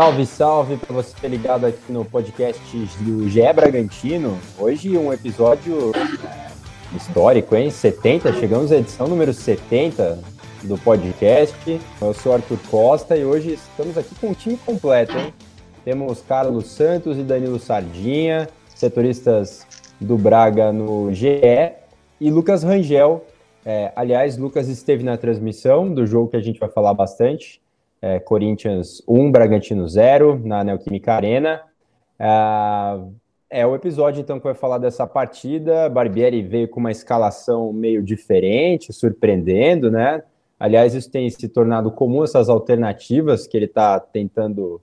Salve, salve para você ter ligado aqui no podcast do GE Bragantino. Hoje um episódio histórico, hein? 70, chegamos à edição número 70 do podcast. Eu sou Arthur Costa e hoje estamos aqui com o time completo, hein? Temos Carlos Santos e Danilo Sardinha, setoristas do Braga no GE, e Lucas Rangel. É, aliás, Lucas esteve na transmissão do jogo que a gente vai falar bastante. É, Corinthians 1, Bragantino 0, na Neoquímica Arena. É, é o episódio, então, que vai falar dessa partida. Barbieri veio com uma escalação meio diferente, surpreendendo, né? Aliás, isso tem se tornado comum, essas alternativas que ele está tentando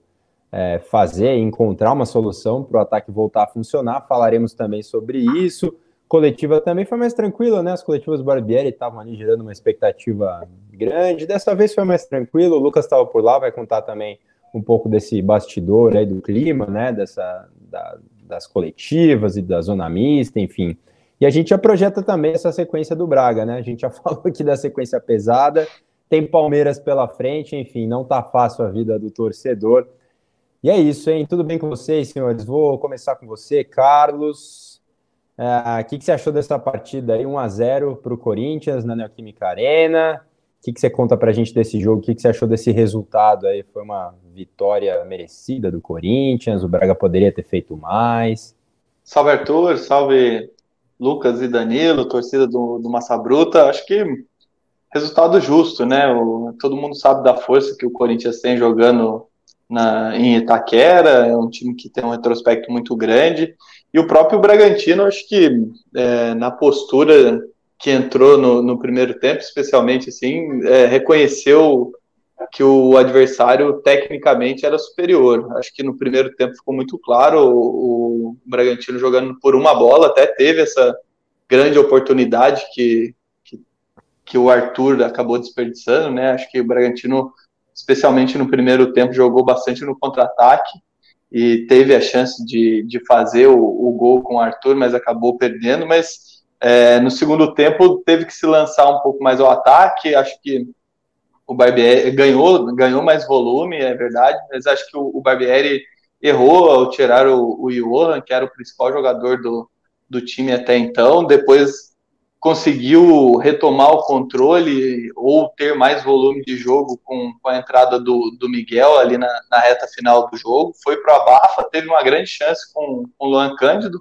é, fazer, encontrar uma solução para o ataque voltar a funcionar. Falaremos também sobre isso. Coletiva também foi mais tranquila, né? As coletivas Barbieri estavam ali gerando uma expectativa grande. Dessa vez foi mais tranquilo. O Lucas estava por lá, vai contar também um pouco desse bastidor aí do clima, né? Dessa, da, das coletivas e da zona mista, enfim. E a gente já projeta também essa sequência do Braga, né? A gente já falou aqui da sequência pesada, tem Palmeiras pela frente, enfim, não tá fácil a vida do torcedor. E é isso, hein? Tudo bem com vocês, senhores? Vou começar com você, Carlos. O que, que, você achou dessa partida aí? 1x0 para o Corinthians na Neoquímica Arena. O que, que, você conta para a gente desse jogo? O que, que, você achou desse resultado aí? Foi uma vitória merecida do Corinthians? O Braga poderia ter feito mais? Salve Arthur, salve Lucas e Danilo, torcida do, do Massa Bruta, acho que resultado justo, né? O, todo mundo sabe da força que o Corinthians tem jogando na, em Itaquera, é um time que tem um retrospecto muito grande, e o próprio Bragantino, acho que é, na postura que entrou no, no, primeiro tempo, especialmente assim, é, reconheceu que o adversário tecnicamente era superior. Acho que no primeiro tempo ficou muito claro o, o Bragantino jogando por uma bola, até teve essa grande oportunidade que, que, que, o Arthur acabou desperdiçando, né? Acho que o Bragantino, especialmente no primeiro tempo, jogou bastante no contra-ataque e teve a chance de, de fazer o, o gol com o Arthur, mas acabou perdendo. Mas é, no segundo tempo teve que se lançar um pouco mais ao ataque. Acho que o Barbieri ganhou, ganhou mais volume, é verdade, mas acho que o, o Barbieri errou ao tirar o, o Johan, que era o principal jogador do, do time até então, depois conseguiu retomar o controle ou ter mais volume de jogo com, com a entrada do, do Miguel ali na, na reta final do jogo, foi para a Bafa, teve uma grande chance com, com o Luan Cândido,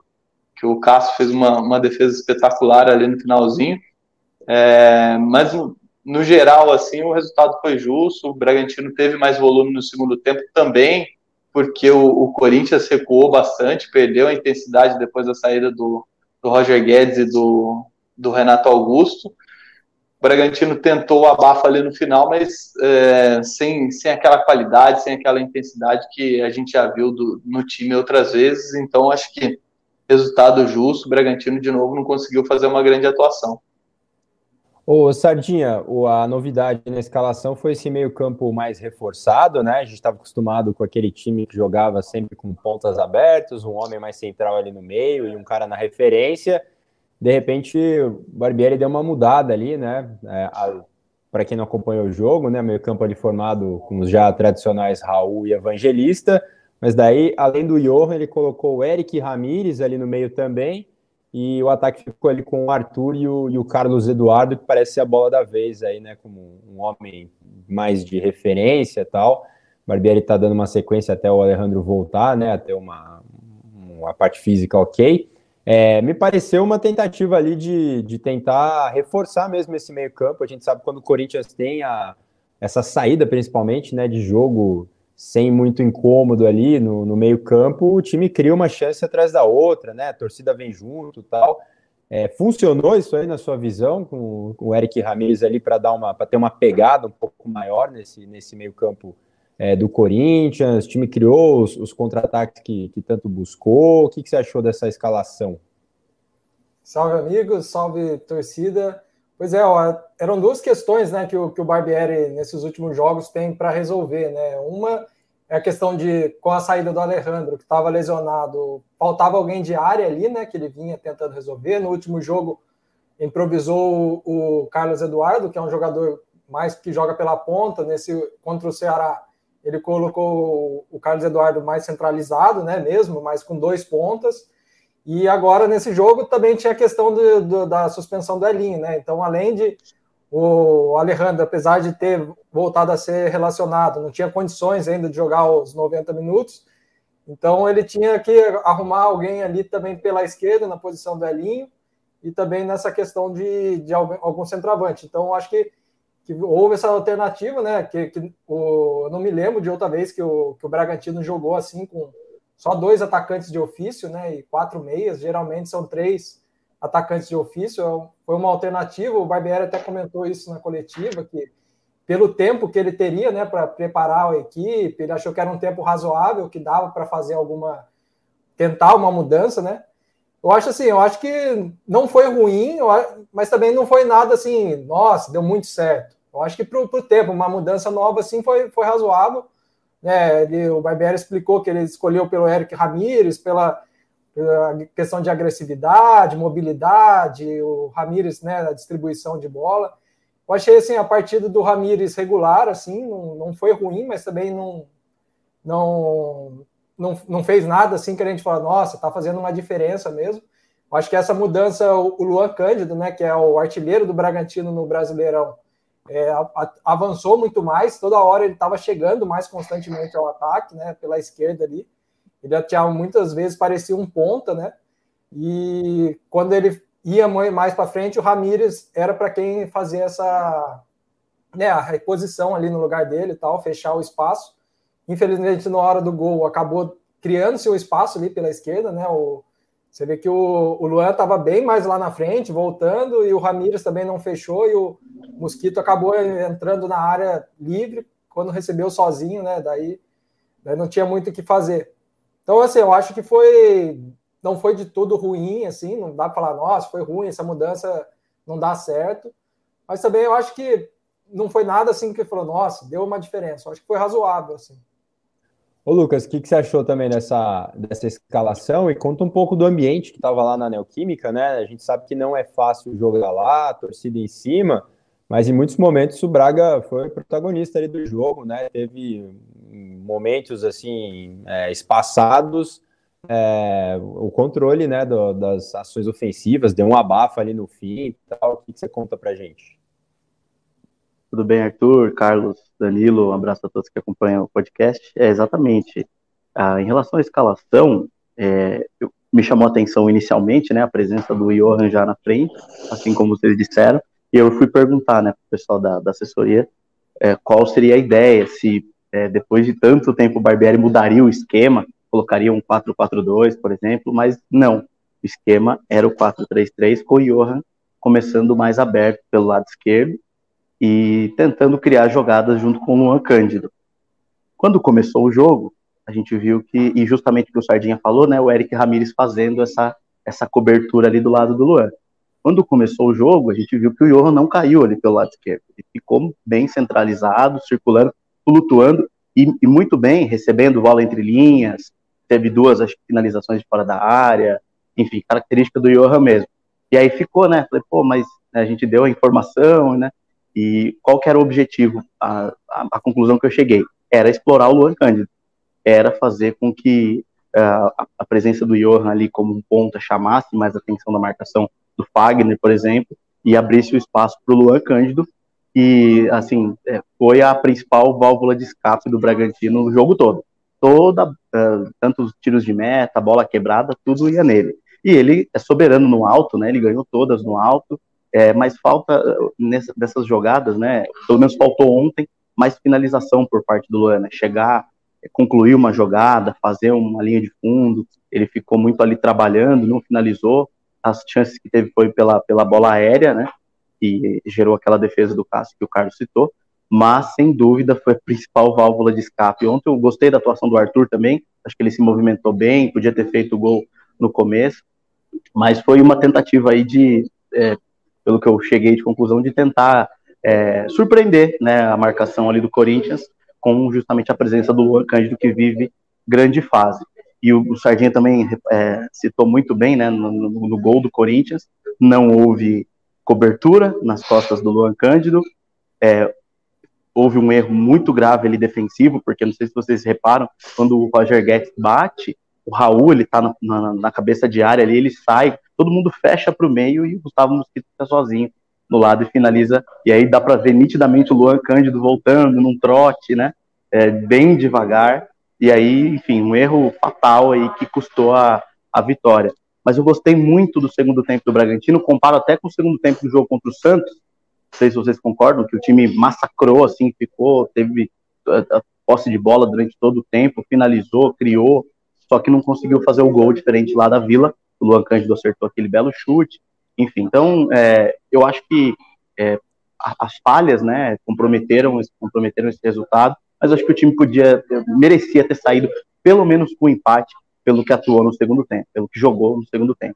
que o Cássio fez uma, uma defesa espetacular ali no finalzinho, é, mas no geral, assim, o resultado foi justo. O Bragantino teve mais volume no segundo tempo também, porque o, o Corinthians recuou bastante, perdeu a intensidade depois da saída do, do Roger Guedes e do, do Renato Augusto. O Bragantino tentou abafa ali no final, mas é, sem, sem aquela qualidade, sem aquela intensidade que a gente já viu do, no time outras vezes. Então, acho que resultado justo. O Bragantino, de novo, não conseguiu fazer uma grande atuação. Ô, Sardinha, a novidade na escalação foi esse meio-campo mais reforçado, né? A gente estava acostumado com aquele time que jogava sempre com pontas abertas, um homem mais central ali no meio e um cara na referência. De repente, o Barbieri deu uma mudada ali, né? É, Para quem não acompanhou o jogo, né? Meio-campo ali formado com os já tradicionais Raul e Evangelista. Mas daí, além do Johan, ele colocou o Eric Ramírez ali no meio também e o ataque ficou ali com o Arthur e o, e o Carlos Eduardo, que parece ser a bola da vez aí, né? Como um homem mais de referência e tal. Barbieri tá dando uma sequência até o Alejandro voltar, né? Até uma, uma parte física ok. É, me pareceu uma tentativa ali de, de tentar reforçar mesmo esse meio-campo. A gente sabe quando o Corinthians tem a, essa saída, principalmente, né, de jogo sem muito incômodo ali no, no meio-campo, o time cria uma chance atrás da outra, né? A torcida vem junto tal. É, funcionou isso aí na sua visão, com, com o Eric Ramirez ali para dar uma para ter uma pegada um pouco maior nesse, nesse meio-campo é, do Corinthians? O time criou os, os contra-ataques que, que tanto buscou. O que, que você achou dessa escalação? Salve, amigos, salve torcida. Pois é, ó, eram duas questões né, que, o, que o Barbieri nesses últimos jogos tem para resolver. Né? Uma é a questão de, com a saída do Alejandro, que estava lesionado, faltava alguém de área ali, né? Que ele vinha tentando resolver. No último jogo, improvisou o, Carlos Eduardo, que é um jogador mais que joga pela ponta, nesse contra o Ceará, ele colocou o Carlos Eduardo mais centralizado, né, mesmo, mas com dois pontas. E agora, nesse jogo, também tinha a questão do, do, da suspensão do Elinho, né? Então, além de o Alejandro, apesar de ter voltado a ser relacionado, não tinha condições ainda de jogar os 90 minutos, então ele tinha que arrumar alguém ali também pela esquerda, na posição do Elinho, e também nessa questão de, de algum, algum centroavante. Então, acho que, que houve essa alternativa, né? Que, que o, eu não me lembro de outra vez que o, que o Bragantino jogou assim com só dois atacantes de ofício, né? E quatro meias, geralmente são três atacantes de ofício. É foi uma alternativa. O Barbieri até comentou isso na coletiva, que pelo tempo que ele teria né, para preparar a equipe, ele achou que era um tempo razoável, que dava para fazer alguma. tentar uma mudança, né? Eu acho assim, eu acho que não foi ruim, mas também não foi nada assim, nossa, deu muito certo. Eu acho que para o tempo, uma mudança nova assim foi, foi razoável. Né? Ele, o Barbieri explicou que ele escolheu pelo Eric Ramírez, pela, pela questão de agressividade, mobilidade, o Ramírez, né, a distribuição de bola. Eu achei assim a partida do Ramires regular, assim, não, não foi ruim, mas também não, não, não, não fez nada assim que a gente fala, nossa, tá fazendo uma diferença mesmo. Eu acho que essa mudança, o Luan Cândido, né, que é o artilheiro do Bragantino no Brasileirão, é, avançou muito mais, toda hora ele estava chegando mais constantemente ao ataque, né, pela esquerda ali. Ele tinha muitas vezes parecia um ponta, né? E quando ele ia mais para frente, o Ramires era para quem fazer essa né, a reposição ali no lugar dele e tal, fechar o espaço. Infelizmente, na hora do gol, acabou criando seu espaço ali pela esquerda, né? O, você vê que o, o Luan estava bem mais lá na frente, voltando, e o Ramires também não fechou, e o Mosquito acabou entrando na área livre quando recebeu sozinho, né? Daí, daí não tinha muito o que fazer. Então, assim, eu acho que foi não foi de tudo ruim, assim, não dá para falar, nossa, foi ruim, essa mudança não dá certo. Mas também eu acho que não foi nada assim que falou, nossa, deu uma diferença. Eu acho que foi razoável, assim. Ô Lucas, o que, que você achou também dessa, dessa escalação? E conta um pouco do ambiente que estava lá na Neoquímica, né? A gente sabe que não é fácil jogar lá, torcida em cima, mas em muitos momentos o Braga foi protagonista ali do jogo, né? Teve momentos assim é, espaçados é, o controle né, do, das ações ofensivas, deu um abafa ali no fim e tal. O que, que você conta pra gente? Tudo bem, Arthur, Carlos, Danilo, um abraço a todos que acompanham o podcast. É, exatamente. Ah, em relação à escalação, é, eu, me chamou a atenção inicialmente né, a presença do Johan já na frente, assim como vocês disseram, e eu fui perguntar né, o pessoal da, da assessoria é, qual seria a ideia, se é, depois de tanto tempo o Barbieri mudaria o esquema, colocaria um 4-4-2, por exemplo, mas não. O esquema era o 4-3-3, com o Johan começando mais aberto pelo lado esquerdo e tentando criar jogadas junto com o Luan Cândido. Quando começou o jogo, a gente viu que, e justamente o que o Sardinha falou, né, o Eric Ramires fazendo essa, essa cobertura ali do lado do Luan. Quando começou o jogo, a gente viu que o Johan não caiu ali pelo lado esquerdo. Ele ficou bem centralizado, circulando, flutuando e, e muito bem, recebendo bola entre linhas, teve duas acho, finalizações de fora da área, enfim, característica do Johan mesmo. E aí ficou, né? Falei, pô, mas né, a gente deu a informação, né? E qual que era o objetivo? A, a, a conclusão que eu cheguei era explorar o Luan Cândido, era fazer com que uh, a, a, presença do Johan ali como um ponta chamasse mais atenção na marcação do Fagner, por exemplo, e abrisse o espaço para o Luan Cândido, e assim, é, foi a principal válvula de escape do Bragantino no jogo todo toda, uh, tanto os tiros de meta, bola quebrada, tudo ia nele. E ele é soberano no alto, né? Ele ganhou todas no alto, é, mas falta ah, nessa, dessas jogadas, né? Pelo menos faltou ontem mais finalização por parte do Luana, chegar, é, concluir uma jogada, fazer uma linha de fundo. Ele ficou muito ali trabalhando, não finalizou. As chances que teve foi pela, pela bola aérea, né? E gerou aquela defesa do Cássio que o Carlos citou mas sem dúvida foi a principal válvula de escape. Ontem eu gostei da atuação do Arthur também, acho que ele se movimentou bem, podia ter feito o gol no começo, mas foi uma tentativa aí de, é, pelo que eu cheguei de conclusão, de tentar é, surpreender né, a marcação ali do Corinthians com justamente a presença do Luan Cândido, que vive grande fase. E o, Sardinha também é, citou muito bem né, no, no, no, gol do Corinthians, não houve cobertura nas costas do Luan Cândido. É, houve um erro muito grave ali defensivo, porque não sei se vocês reparam, quando o Roger Guedes bate, o Raul, ele tá na, na, na cabeça de área ali, ele sai, todo mundo fecha para o meio e o Gustavo Mosquito está sozinho no lado e finaliza. E aí dá para ver nitidamente o Luan Cândido voltando num trote, né? É, bem devagar. E aí, enfim, um erro fatal aí que custou a, a vitória. Mas eu gostei muito do segundo tempo do Bragantino, comparo até com o segundo tempo do jogo contra o Santos. Não sei se vocês concordam, que o time massacrou, assim, ficou, teve a, a posse de bola durante todo o tempo, finalizou, criou, só que não conseguiu fazer o gol diferente lá da Vila. O Luan Cândido acertou aquele belo chute. Enfim, então é, eu acho que é, as falhas, né, comprometeram, comprometeram esse resultado, mas acho que o time podia, merecia ter saído pelo menos com empate, pelo que atuou no segundo tempo, pelo que jogou no segundo tempo.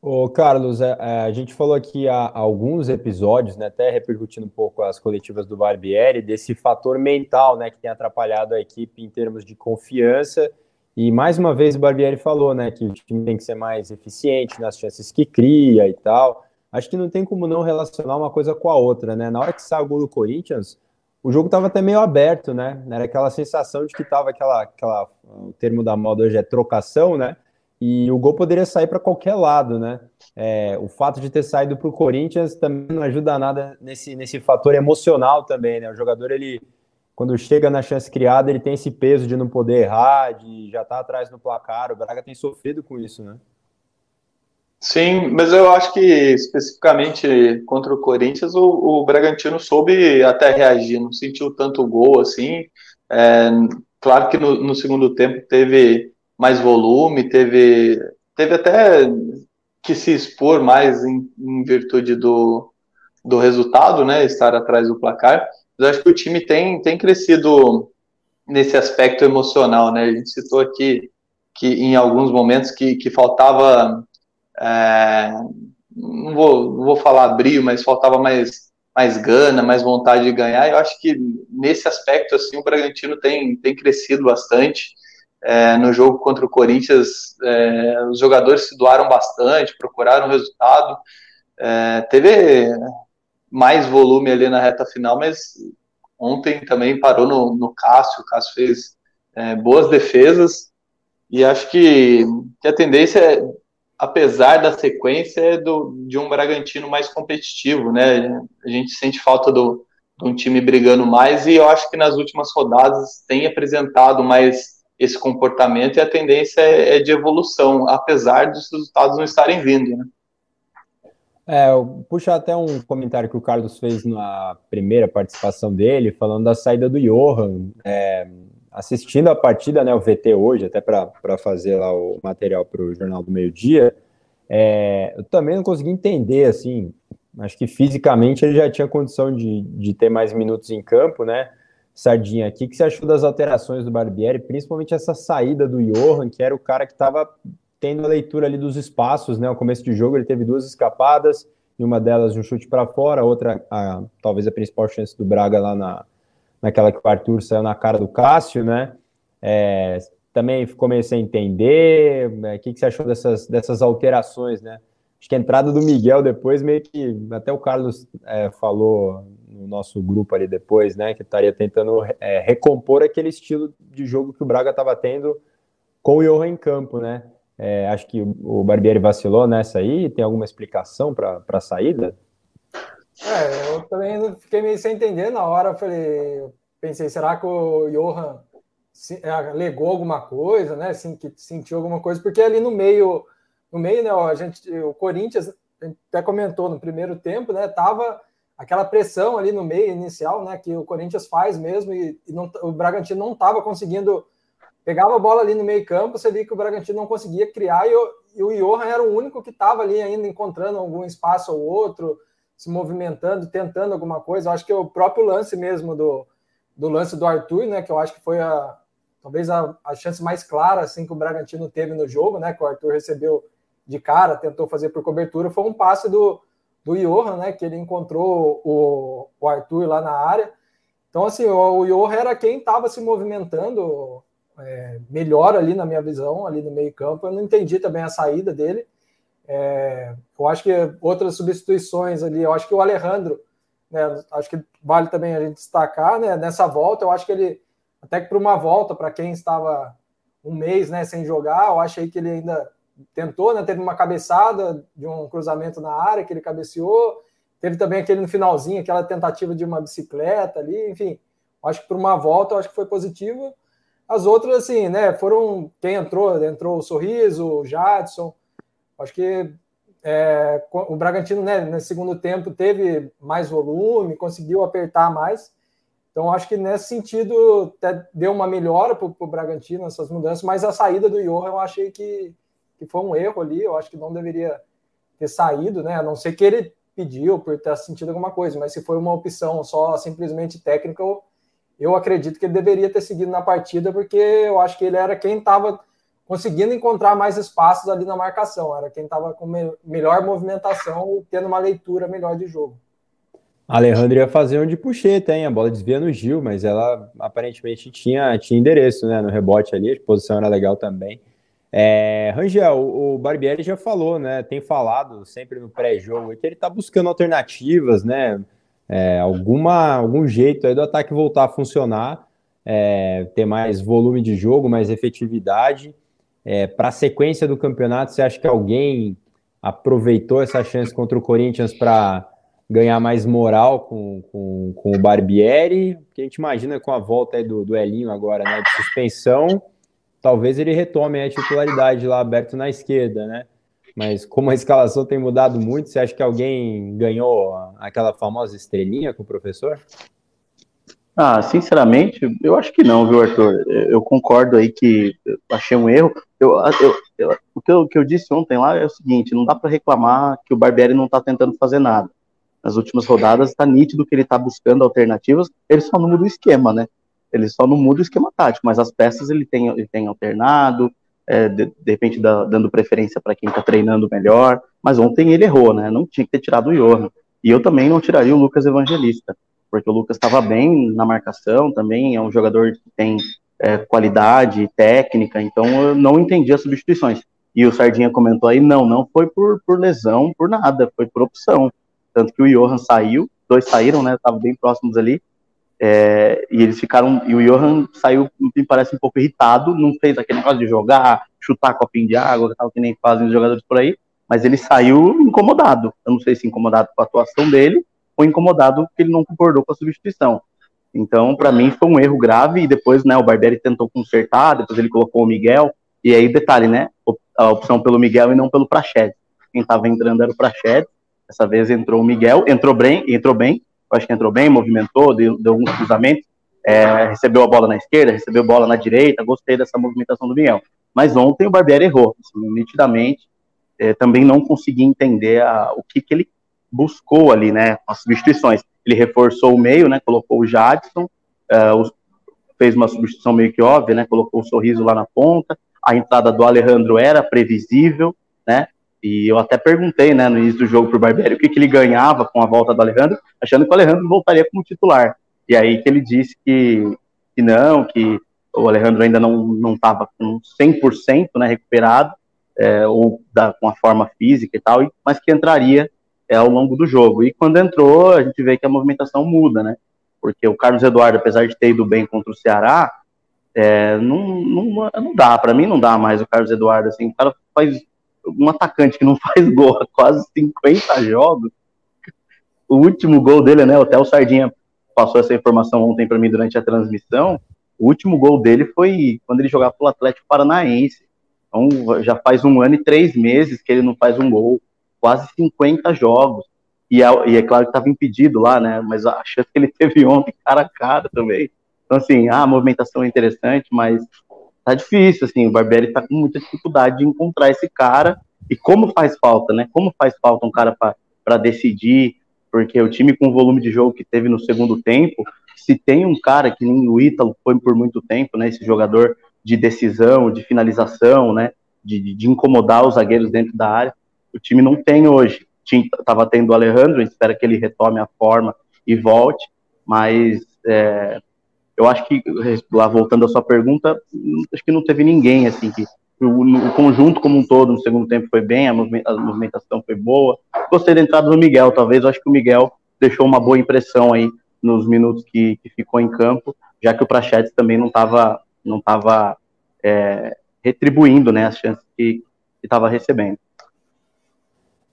Ô, Carlos, é, é, a gente falou aqui há alguns episódios, né, até repercutindo um pouco as coletivas do Barbieri, desse fator mental, né, que tem atrapalhado a equipe em termos de confiança e mais uma vez o Barbieri falou, né, que o time tem que ser mais eficiente nas chances que cria e tal. Acho que não tem como não relacionar uma coisa com a outra, né? Na hora que sai o gol do Corinthians, o jogo estava até meio aberto, né? Era aquela sensação de que estava aquela, aquela, o termo da moda hoje é trocação, né? E o gol poderia sair para qualquer lado, né? É, o fato de ter saído para o Corinthians também não ajuda nada nesse, nesse fator emocional também, né? O jogador ele quando chega na chance criada, ele tem esse peso de não poder errar, de já estar tá atrás no placar. O Braga tem sofrido com isso, né? Sim, mas eu acho que especificamente contra o Corinthians, o, o Bragantino soube até reagir, não sentiu tanto gol assim. É, claro que no, no, segundo tempo teve mais volume, teve, teve até que se expor mais em, em virtude do, do resultado, né? Estar atrás do placar. Mas acho que o time tem, tem crescido nesse aspecto emocional, né? A gente citou aqui que em alguns momentos que, que faltava, é, não, vou, não vou falar brilho, mas faltava mais, mais gana, mais vontade de ganhar. Eu acho que nesse aspecto, assim, o Bragantino tem, tem crescido bastante. É, no jogo contra o Corinthians, é, os jogadores se doaram bastante, procuraram resultado. É, teve mais volume ali na reta final, mas ontem também parou no, no Cássio, o Cássio fez é, boas defesas, e acho que, que a tendência, é, apesar da sequência, é do, de um Bragantino mais competitivo, né? A gente sente falta do, de um time brigando mais, e eu acho que nas últimas rodadas tem apresentado mais esse comportamento, e a tendência é, é de evolução, apesar dos resultados não estarem vindo, né? É, puxar até um comentário que o Carlos fez na primeira participação dele, falando da saída do Johan. É, assistindo a partida, né, o VT hoje, até para fazer lá o material para o Jornal do Meio Dia, é, eu também não consegui entender, assim, acho que fisicamente ele já tinha condição de, de ter mais minutos em campo, né, Sardinha, aqui, que você achou das alterações do Barbieri, principalmente essa saída do Johan, que era o cara que estava tendo a leitura ali dos espaços, né? O começo de jogo ele teve duas escapadas, e uma delas um chute para fora, a outra, a, talvez a principal chance do Braga lá na, naquela que o Arthur saiu na cara do Cássio, né? É, também comecei a entender. Né, o que, que você achou dessas, dessas alterações, né? Acho que a entrada do Miguel depois, meio que até o Carlos é, falou no nosso grupo ali depois, né? Que estaria tentando é, recompor aquele estilo de jogo que o Braga estava tendo com o Johan em campo, né? É, acho que o Barbieri vacilou nessa aí. Tem alguma explicação para a saída? É, eu também fiquei meio sem entender na hora. Falei, pensei, será que o Johan é, alegou alguma coisa, né? Assim, que sentiu alguma coisa? Porque ali no meio, no meio, né? A gente, o Corinthians até comentou no primeiro tempo, né? Tava aquela pressão ali no meio inicial, né? Que o Corinthians faz mesmo e, e não, o Bragantino não estava conseguindo pegava a bola ali no meio campo, você via que o Bragantino não conseguia criar e, o, e o Johan era o único que estava ali ainda encontrando algum espaço ou outro, se movimentando, tentando alguma coisa. Eu acho que o próprio lance mesmo do, do lance do Arthur, né, que eu acho que foi a talvez a, a chance mais clara assim que o Bragantino teve no jogo, né, que o Arthur recebeu de cara, tentou fazer por cobertura, foi um passe do, do Johan, né, que ele encontrou o, o Arthur lá na área. Então, assim, o, o Johan era quem estava se movimentando é, melhor ali na minha visão, ali no meio campo. Eu não entendi também a saída dele. É, eu acho que outras substituições ali, eu acho que o Alejandro, né, acho que vale também a gente destacar, né, nessa volta, eu acho que ele, até que para uma volta, para quem estava um mês né, sem jogar, eu achei que ele ainda tentou, né, teve uma cabeçada de um cruzamento na área que ele cabeceou, teve também aquele no finalzinho, aquela tentativa de uma bicicleta ali, enfim, acho que para uma volta, eu acho que foi positivo. As outras, assim, né, foram quem entrou, entrou o Sorriso, o Jadson, acho que é, o Bragantino, né, no segundo tempo, teve mais volume, conseguiu apertar mais. Então, acho que nesse sentido até deu uma melhora para o Bragantino, essas mudanças, mas a saída do Johan eu achei que, que foi um erro ali, eu acho que não deveria ter saído, né? A não ser que ele pediu por ter sentido alguma coisa, mas se foi uma opção só simplesmente técnica, eu, eu acredito que ele deveria ter seguido na partida, porque eu acho que ele era quem estava conseguindo encontrar mais espaços ali na marcação, era quem estava com me melhor movimentação tendo uma leitura melhor de jogo. A Alejandra ia fazer onde puxei, tem a bola desvia no Gil, mas ela aparentemente tinha, tinha endereço né, no rebote ali, a posição era legal também. É, Rangel, o Barbieri já falou, né? Tem falado sempre no pré-jogo que ele está buscando alternativas, né? É, alguma, algum jeito aí do ataque voltar a funcionar, é, ter mais volume de jogo, mais efetividade. É, Para a sequência do campeonato, você acha que alguém aproveitou essa chance contra o Corinthians para ganhar mais moral com, com, com o Barbieri? Porque a gente imagina com a volta do, do Elinho agora, né, de suspensão, talvez ele retome a titularidade lá aberto na esquerda, né? Mas como a escalação tem mudado muito, você acha que alguém ganhou aquela famosa estrelinha com o professor? Ah, sinceramente, eu acho que não, viu, Arthur? Eu concordo aí que achei um erro. Eu, eu, eu, o, que eu, o que eu disse ontem lá é o seguinte: não dá para reclamar que o Barbieri não está tentando fazer nada. Nas últimas rodadas está nítido que ele está buscando alternativas, ele só não muda o esquema, né? Ele só não muda o esquema tático, mas as peças ele tem, ele tem alternado, é, de, de, repente da, dando preferência para quem está treinando melhor. Mas ontem ele errou, né? Não tinha que ter tirado o Johan. E eu também não tiraria o Lucas Evangelista, porque o Lucas estava bem na marcação também, é um jogador que tem é, qualidade, técnica, então eu não entendi as substituições. E o Sardinha comentou aí, não, não foi por, por lesão, por nada, foi por opção. Tanto que o Johan saiu, dois saíram, né, estavam bem próximos ali, é, e eles ficaram, e o Johan saiu, me parece um pouco irritado, não fez aquele negócio de jogar, chutar copinho de água, tal, que nem fazem os jogadores por aí, mas ele saiu incomodado. Eu não sei se incomodado com a atuação dele, ou incomodado porque ele não concordou com a substituição. Então, para mim, foi um erro grave. E depois, né, o Barbieri tentou consertar, depois ele colocou o Miguel. E aí, detalhe, né? A opção pelo Miguel e não pelo Prached. Quem estava entrando era o Prached. Dessa vez entrou o Miguel, entrou bem, entrou bem. Eu acho que entrou bem, movimentou, deu, deu alguns cruzamentos. É, recebeu a bola na esquerda, recebeu a bola na direita. Gostei dessa movimentação do Miguel. Mas ontem o Barbieri errou, assim, nitidamente. É, também não consegui entender a, o que, que ele buscou ali, né? As substituições ele reforçou o meio, né? Colocou o Jadson, uh, fez uma substituição meio que óbvia, né? Colocou o sorriso lá na ponta. A entrada do Alejandro era previsível, né? E eu até perguntei, né, no início do jogo pro Barbieri o que, que ele ganhava com a volta do Alejandro, achando que o Alejandro voltaria como titular. E aí que ele disse que, que não, que o Alejandro ainda não estava com 100% né, recuperado, é, ou da, com a forma física e tal, mas que entraria é, ao longo do jogo. E quando entrou, a gente vê que a movimentação muda, né? Porque o Carlos Eduardo, apesar de ter ido bem contra o Ceará, é, não, não, não dá, para mim não dá mais o Carlos Eduardo, assim, o cara faz um atacante que não faz gol há quase 50 jogos, o último gol dele, né, o Sardinha passou essa informação ontem para mim durante a transmissão, o último gol dele foi quando ele jogava pelo Atlético Paranaense, então já faz um ano e três meses que ele não faz um gol, quase 50 jogos. E é, e é claro que estava impedido lá, né? Mas a chance que ele teve ontem, cara a cara também. Então, assim, ah, a movimentação é interessante, mas tá difícil, assim, o Barbieri tá com muita dificuldade de encontrar esse cara. E como faz falta, né? Como faz falta um cara para decidir, porque o time com o volume de jogo que teve no segundo tempo, se tem um cara que nem o Ítalo foi por muito tempo, né? Esse jogador de decisão, de finalização, né? De, de incomodar os zagueiros dentro da área o time não tem hoje. Estava tendo o Alejandro, espera que ele retome a forma e volte, mas é, eu acho que, lá voltando à sua pergunta, acho que não teve ninguém assim que, o, o, conjunto como um todo no segundo tempo foi bem, a, movimentação foi boa. Gostei da entrada do Miguel, talvez. Eu acho que o Miguel deixou uma boa impressão aí nos minutos que, que ficou em campo, já que o Prachetes também não estava não tava, é, retribuindo né, as chances que estava recebendo.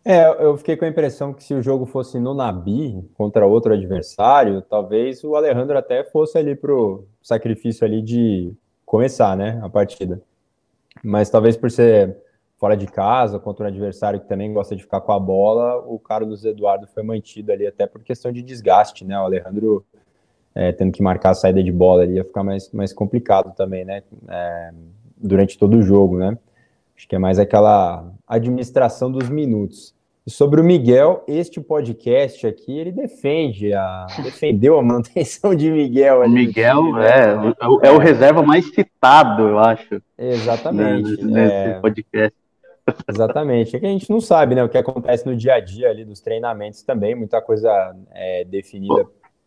É, eu fiquei com a impressão que se o jogo fosse no Nabi contra outro adversário, talvez o Alejandro até fosse ali pro sacrifício ali de começar, né, a partida. Mas talvez por ser fora de casa, contra um adversário que também gosta de ficar com a bola, o Carlos Eduardo foi mantido ali até por questão de desgaste, né? O Alejandro é, tendo que marcar a saída de bola ali ia ficar mais, mais complicado também, né? É, durante todo o jogo, né? Acho que é mais aquela administração dos minutos. E sobre o Miguel, este podcast aqui, ele defende a, defendeu a manutenção de Miguel. Ali Miguel é, né? é, é, o reserva mais citado, eu acho. Exatamente. Né, nesse é, podcast. Exatamente. É que a gente não sabe né, o que acontece no dia a dia ali dos treinamentos também, muita coisa é definida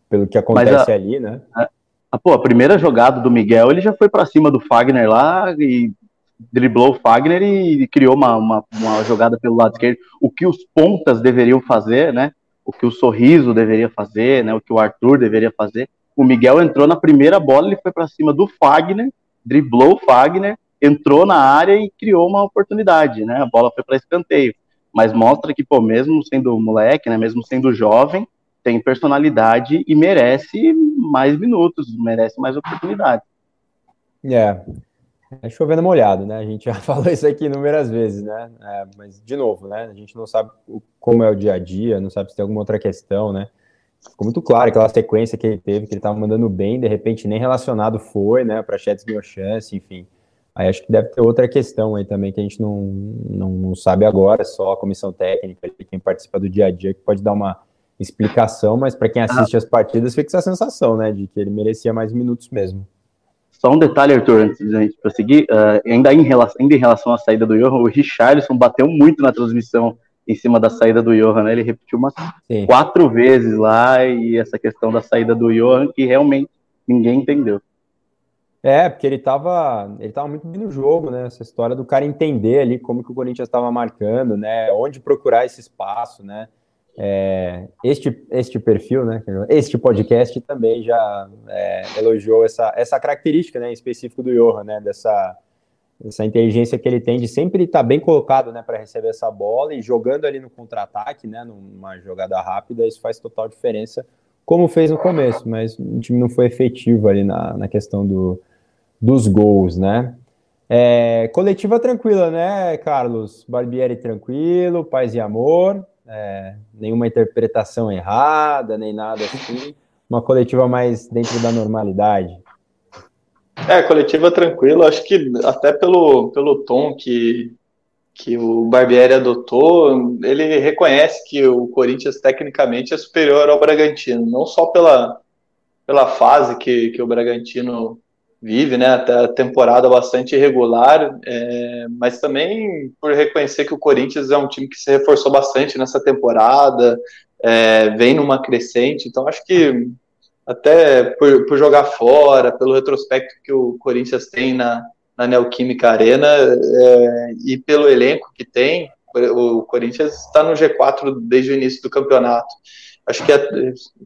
pelo que acontece a, ali, né? A, a, pô, a primeira jogada do Miguel, ele já foi para cima do Fagner lá e driblou o Fagner e criou uma, uma, uma, jogada pelo lado esquerdo. O que os pontas deveriam fazer, né? O que o Sorriso deveria fazer, né? O que o Arthur deveria fazer. O Miguel entrou na primeira bola, ele foi para cima do Fagner, driblou o Fagner, entrou na área e criou uma oportunidade, né? A bola foi para escanteio. Mas mostra que, pô, mesmo sendo moleque, né? Mesmo sendo jovem, tem personalidade e merece mais minutos, merece mais oportunidades. É, yeah. É chovendo molhado, né? A gente já falou isso aqui inúmeras vezes, né? É, mas, de novo, né? A gente não sabe como é o dia a dia, não sabe se tem alguma outra questão, né? Ficou muito claro aquela sequência que ele teve, que ele estava mandando bem, de repente nem relacionado foi, né? Para Chets ganhou chance, enfim. Aí acho que deve ter outra questão aí também que a gente não, não, não sabe agora, só a comissão técnica, quem participa do dia a dia, que pode dar uma explicação, mas para quem assiste ah. as partidas fica essa sensação, né? De que ele merecia mais minutos mesmo. Só um detalhe, Arthur, antes de a gente prosseguir, uh, ainda, em relação, ainda em relação à saída do Johan, o Richarlison bateu muito na transmissão em cima da saída do Johan, né? Ele repetiu umas Sim. quatro vezes lá e essa questão da saída do Johan que realmente ninguém entendeu. É, porque ele estava ele tava muito bem no jogo, né? Essa história do cara entender ali como que o Corinthians estava marcando, né? Onde procurar esse espaço, né? É, este, este perfil, né, este podcast também já é, elogiou essa, essa característica né, em específico do Johan, né, dessa, dessa inteligência que ele tem de sempre estar bem colocado né, para receber essa bola e jogando ali no contra-ataque, né, numa jogada rápida, isso faz total diferença, como fez no começo, mas o time não foi efetivo ali na, na questão do, dos gols, né. É, coletiva tranquila, né, Carlos? Barbieri tranquilo, paz e amor é, nenhuma interpretação errada, nem nada assim. Uma coletiva mais dentro da normalidade. É, coletiva tranquila, acho que até pelo, pelo tom que, que o Barbieri adotou, ele reconhece que o Corinthians tecnicamente é superior ao Bragantino, não só pela, pela fase que, que o Bragantino vive, né? Até a temporada bastante irregular, é, mas também por reconhecer que o Corinthians é um time que se reforçou bastante nessa temporada, é, vem numa crescente, então acho que até por, por, jogar fora, pelo retrospecto que o Corinthians tem na, na Neoquímica Arena é, e pelo elenco que tem, o Corinthians está no G4 desde o início do campeonato. Acho que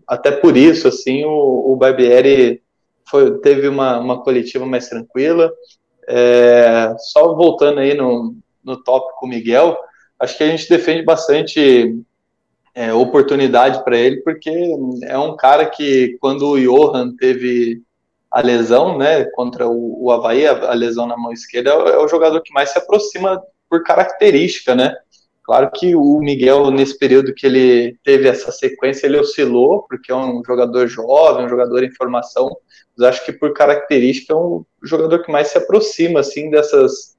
até por isso, assim, o, o Barbieri foi, teve uma, uma coletiva mais tranquila. É, só voltando aí no, no tópico Miguel, acho que a gente defende bastante é, oportunidade para ele, porque é um cara que, quando o Johan teve a lesão, né, contra o, o Havaí, a, a lesão na mão esquerda, é, é o jogador que mais se aproxima por característica, né? Claro que o Miguel, nesse período que ele teve essa sequência, ele oscilou, porque é um jogador jovem, um jogador em formação, mas acho que por característica é um jogador que mais se aproxima, assim, dessas,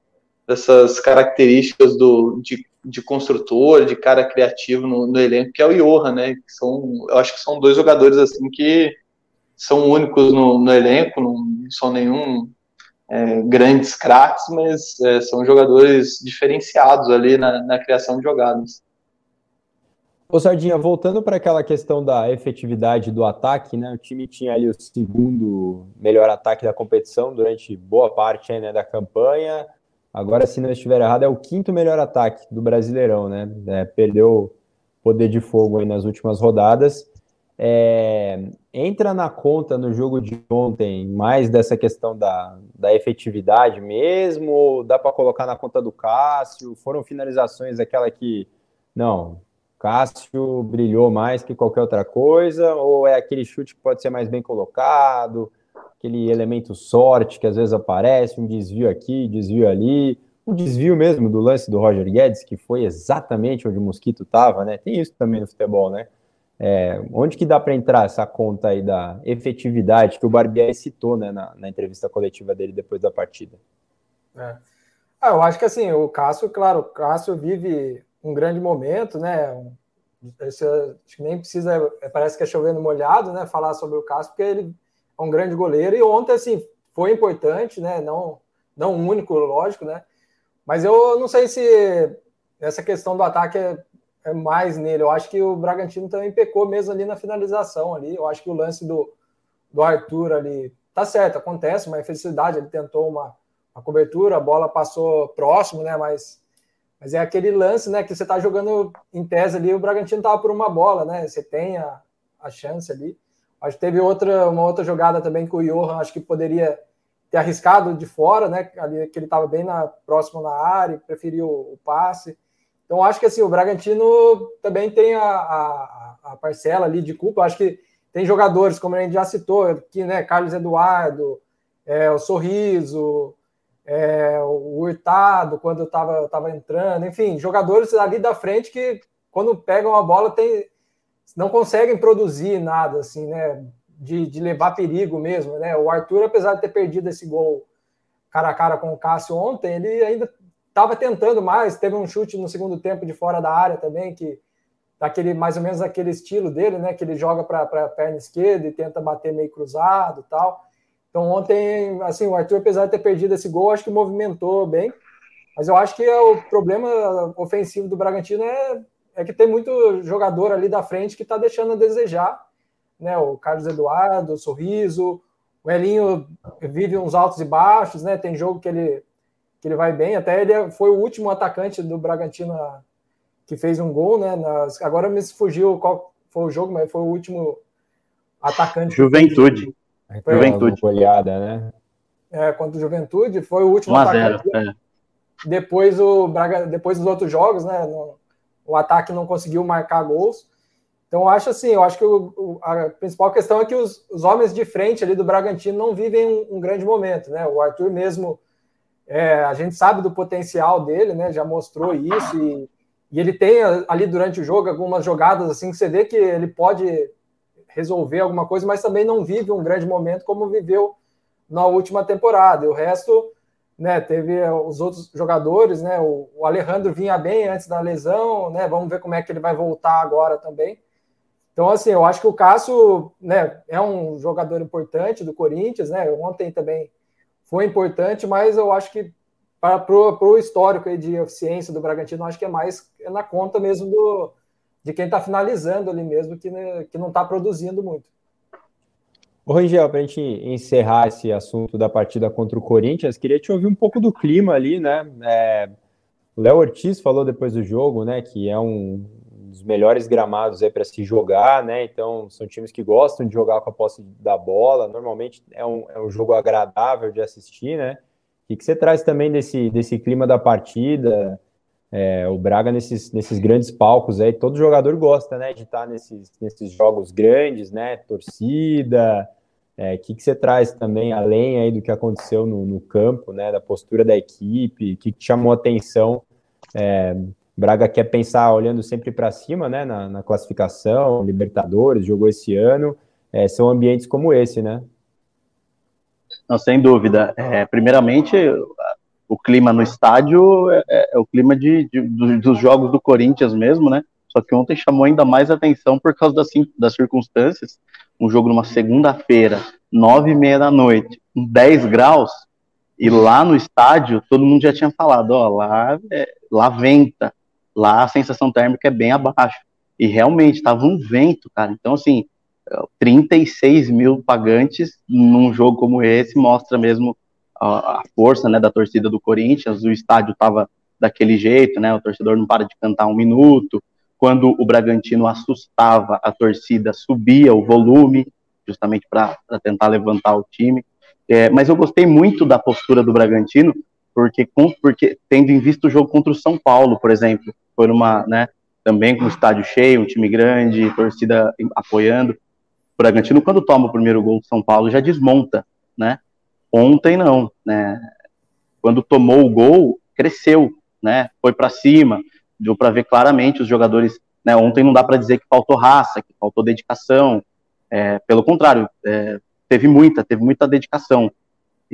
dessas características do, de, de construtor, de cara criativo no, no elenco, que é o Johan, né? Que são, eu acho que são dois jogadores, assim, que são únicos no, no elenco, não são nenhum é, grandes craques, mas é, são jogadores diferenciados ali na, na criação de jogadas. Ô Sardinha, voltando para aquela questão da efetividade do ataque, né? O time tinha ali o segundo melhor ataque da competição durante boa parte né, da campanha. agora, se não estiver errado, é o quinto melhor ataque do Brasileirão, né? É, perdeu poder de fogo aí nas últimas rodadas. É, entra na conta no jogo de ontem mais dessa questão da, da efetividade mesmo? Ou dá para colocar na conta do Cássio? Foram finalizações aquela que, não, Cássio brilhou mais que qualquer outra coisa? Ou é aquele chute que pode ser mais bem colocado? Aquele elemento sorte que às vezes aparece, um desvio aqui, desvio ali? O desvio mesmo do lance do Roger Guedes, que foi exatamente onde o Mosquito estava, né? Tem isso também no futebol, né? É, onde que dá para entrar essa conta aí da efetividade que o Barbieri citou né, na, na entrevista coletiva dele depois da partida? É. Ah, eu acho que assim, o Cássio, claro, o Cássio vive um grande momento, né? Acho que nem precisa, é, parece que é chovendo molhado, né? Falar sobre o Cássio, porque ele é um grande goleiro e ontem, assim, foi importante, né? Não, não único, lógico, né? Mas eu não sei se essa questão do ataque é mais nele. Eu acho que o Bragantino também pecou mesmo ali na finalização ali. Eu acho que o lance do, do Arthur ali tá certo, acontece uma infelicidade. Ele tentou uma, uma cobertura, a bola passou próximo, né? Mas, mas é aquele lance, né? Que você tá jogando em tese ali, o Bragantino tava por uma bola, né? Você tem a, a chance ali. Acho que teve outra, uma outra jogada também que o Johan acho que poderia ter arriscado de fora, né? Ali que ele estava bem na, próximo na área, preferiu o passe. Então, acho que assim, o Bragantino também tem a, a, a, parcela ali de culpa. Acho que tem jogadores, como a gente já citou, aqui, né? Carlos Eduardo, é, o Sorriso, é, o Hurtado, quando estava tava entrando, enfim, jogadores ali da frente que, quando pegam a bola, tem, não conseguem produzir nada, assim, né? De, de levar perigo mesmo, né? O Arthur, apesar de ter perdido esse gol cara a cara com o Cássio ontem, ele ainda estava tentando mais, teve um chute no segundo tempo de fora da área também, que daquele mais ou menos aquele estilo dele, né? Que ele joga para a perna esquerda e tenta bater meio cruzado tal. Então ontem, assim, o Arthur, apesar de ter perdido esse gol, acho que movimentou bem. Mas eu acho que é o problema ofensivo do Bragantino é, é que tem muito jogador ali da frente que está deixando a desejar. Né? O Carlos Eduardo, o Sorriso, o Elinho vive uns altos e baixos, né? Tem jogo que ele que ele vai bem. Até ele foi o último atacante do Bragantino que fez um gol, né? Nas, agora me fugiu qual foi o jogo, mas foi o último atacante. Juventude. Foi Juventude. Olhada, né? É, contra o Juventude, foi o último atacante. é. Depois, o Braga, depois dos outros jogos, né? No, o ataque não conseguiu marcar gols. Então, eu acho assim, eu acho que o, o, a principal questão é que os, os, homens de frente ali do Bragantino não vivem um, um grande momento, né? O Arthur mesmo é, a gente sabe do potencial dele, né? Já mostrou isso e, e, ele tem ali durante o jogo algumas jogadas assim que você vê que ele pode resolver alguma coisa, mas também não vive um grande momento como viveu na última temporada. E o resto, né? Teve os outros jogadores, né? O, o Alejandro vinha bem antes da lesão, né? Vamos ver como é que ele vai voltar agora também. Então, assim, eu acho que o Cássio né, é um jogador importante do Corinthians, né? Ontem também foi importante, mas eu acho que para o histórico de eficiência do Bragantino, acho que é mais na conta mesmo do, de quem está finalizando ali mesmo, que, né, que não está produzindo muito. Ô, Rangel, para a gente encerrar esse assunto da partida contra o Corinthians, queria te ouvir um pouco do clima ali, né? É, o Léo Ortiz falou depois do jogo, né, que é um dos melhores gramados aí para se jogar, né? Então são times que gostam de jogar com a posse da bola. Normalmente é um, é um jogo agradável de assistir, né? O que você traz também desse, desse clima da partida? É, o Braga nesses, nesses grandes palcos aí, todo jogador gosta, né, de estar nesses, nesses jogos grandes, né, torcida, é, o que, que você traz também, além aí do que aconteceu no, no campo, né, da postura da equipe, o que, que chamou atenção é, Braga quer pensar olhando sempre para cima, né, na, na, classificação, Libertadores, jogou esse ano, é, são ambientes como esse, né? Não, sem dúvida. É, primeiramente, o clima no estádio é, é, é o clima de, de, dos jogos do Corinthians mesmo, né? Só que ontem chamou ainda mais atenção por causa das, das circunstâncias. Um jogo numa segunda-feira, nove e meia da noite, com 10 graus, e lá no estádio todo mundo já tinha falado, ó, lá, é, lá venta lá a sensação térmica é bem abaixo. E realmente estava um vento, cara. Então, assim, 36 mil pagantes num jogo como esse mostra mesmo a, a força, né, da torcida do Corinthians, o estádio estava daquele jeito, né, o torcedor não para de cantar um minuto, quando o Bragantino assustava a torcida, subia o volume, justamente para tentar levantar o time, é, mas eu gostei muito da postura do Bragantino, porque, porque tendo em vista o jogo contra o São Paulo, por exemplo, foi uma, né, também com o estádio cheio, um time grande, torcida apoiando. O Bragantino, quando toma o primeiro gol do São Paulo, já desmonta, né? Ontem não, né? Quando tomou o gol, cresceu, né? Foi para cima, deu para ver claramente os jogadores. Né? Ontem não dá para dizer que faltou raça, que faltou dedicação. É, pelo contrário, é, teve muita, teve muita dedicação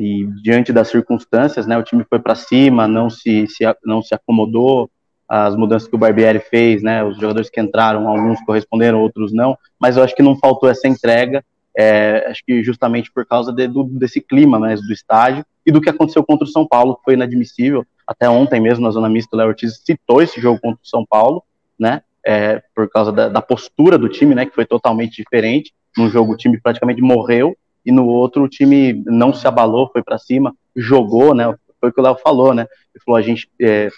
e diante das circunstâncias, né, o time foi para cima, não se, se, não se acomodou, as mudanças que o Barbieri fez, né, os jogadores que entraram, alguns corresponderam, outros não, mas eu acho que não faltou essa entrega, é, acho que justamente por causa de, do, desse clima né, do estádio e do que aconteceu contra o São Paulo, que foi inadmissível, até ontem mesmo na Zona Mista o Léo Ortiz citou esse jogo contra o São Paulo, né, é, por causa da, da postura do time, né, que foi totalmente diferente, num jogo o time praticamente morreu, e no outro o time não se abalou, foi para cima, jogou, né? Foi o que o Léo falou, né? Ele falou, a gente, é,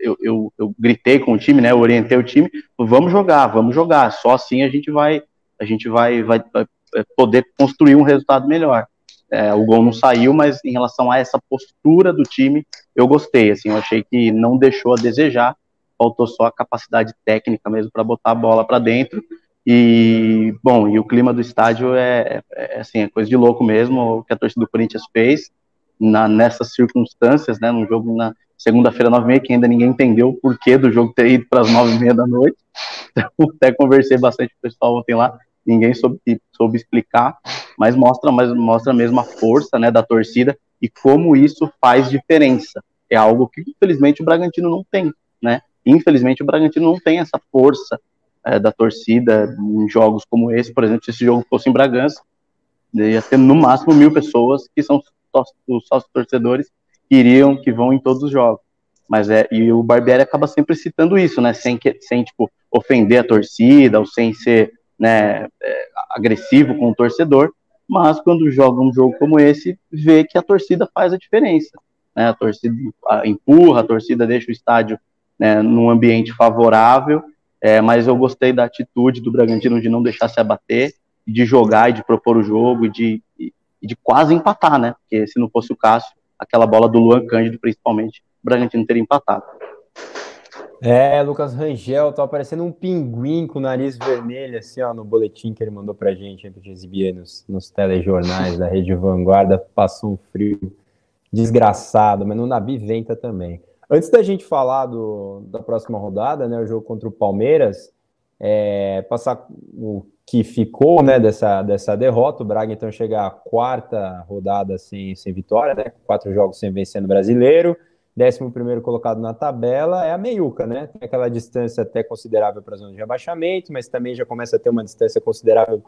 eu, eu, eu, gritei com o time, né? Eu orientei o time, vamos jogar, vamos jogar. Só assim a gente vai, a gente vai, vai, é, poder construir um resultado melhor. É, o gol não saiu, mas em relação a essa postura do time, eu gostei. Assim, eu achei que não deixou a desejar. Faltou só a capacidade técnica mesmo para botar a bola para dentro e, bom, e o clima do estádio é, é, é, assim, é coisa de louco mesmo, o que a torcida do Corinthians fez na, nessas circunstâncias, né, num jogo na segunda-feira, nove e meia, que ainda ninguém entendeu o porquê do jogo ter ido para as nove e meia da noite, então, até conversei bastante com o pessoal ontem lá, ninguém soube, soube explicar, mas mostra, mas mostra mesmo a força, né, da torcida e como isso faz diferença, é algo que, infelizmente, o Bragantino não tem, né, infelizmente o Bragantino não tem essa força, é, da torcida em jogos como esse, por exemplo, se esse jogo fosse em Bragança, ia ter no máximo mil pessoas que são os sócios torcedores que iriam, que vão em todos os jogos. Mas é, e o Barbieri acaba sempre citando isso, né, sem, que, sem tipo, ofender a torcida, ou sem ser né, é, agressivo com o torcedor, mas quando joga um jogo como esse, vê que a torcida faz a diferença. Né, a torcida empurra, a torcida deixa o estádio né, num ambiente favorável, é, mas eu gostei da atitude do Bragantino de não deixar se abater, de jogar e de propor o jogo e de, e, de quase empatar, né? Porque se não fosse o Cássio, aquela bola do Luan Cândido, principalmente, o Bragantino teria empatado. É, Lucas Rangel tá parecendo um pinguim com o nariz vermelho, assim, ó, no boletim que ele mandou pra gente, pra gente exibir nos, nos telejornais da Rede Vanguarda, passou um frio desgraçado, mas no Nabi venta também. Antes da gente falar do, da próxima rodada, né, o jogo contra o Palmeiras, é, passar o que ficou né, dessa, dessa derrota, o Braga então chega à quarta rodada sem, sem vitória, né, quatro jogos sem vencer no brasileiro, décimo primeiro colocado na tabela é a meiuca, né? Tem aquela distância até considerável para a zona de abaixamento, mas também já começa a ter uma distância considerável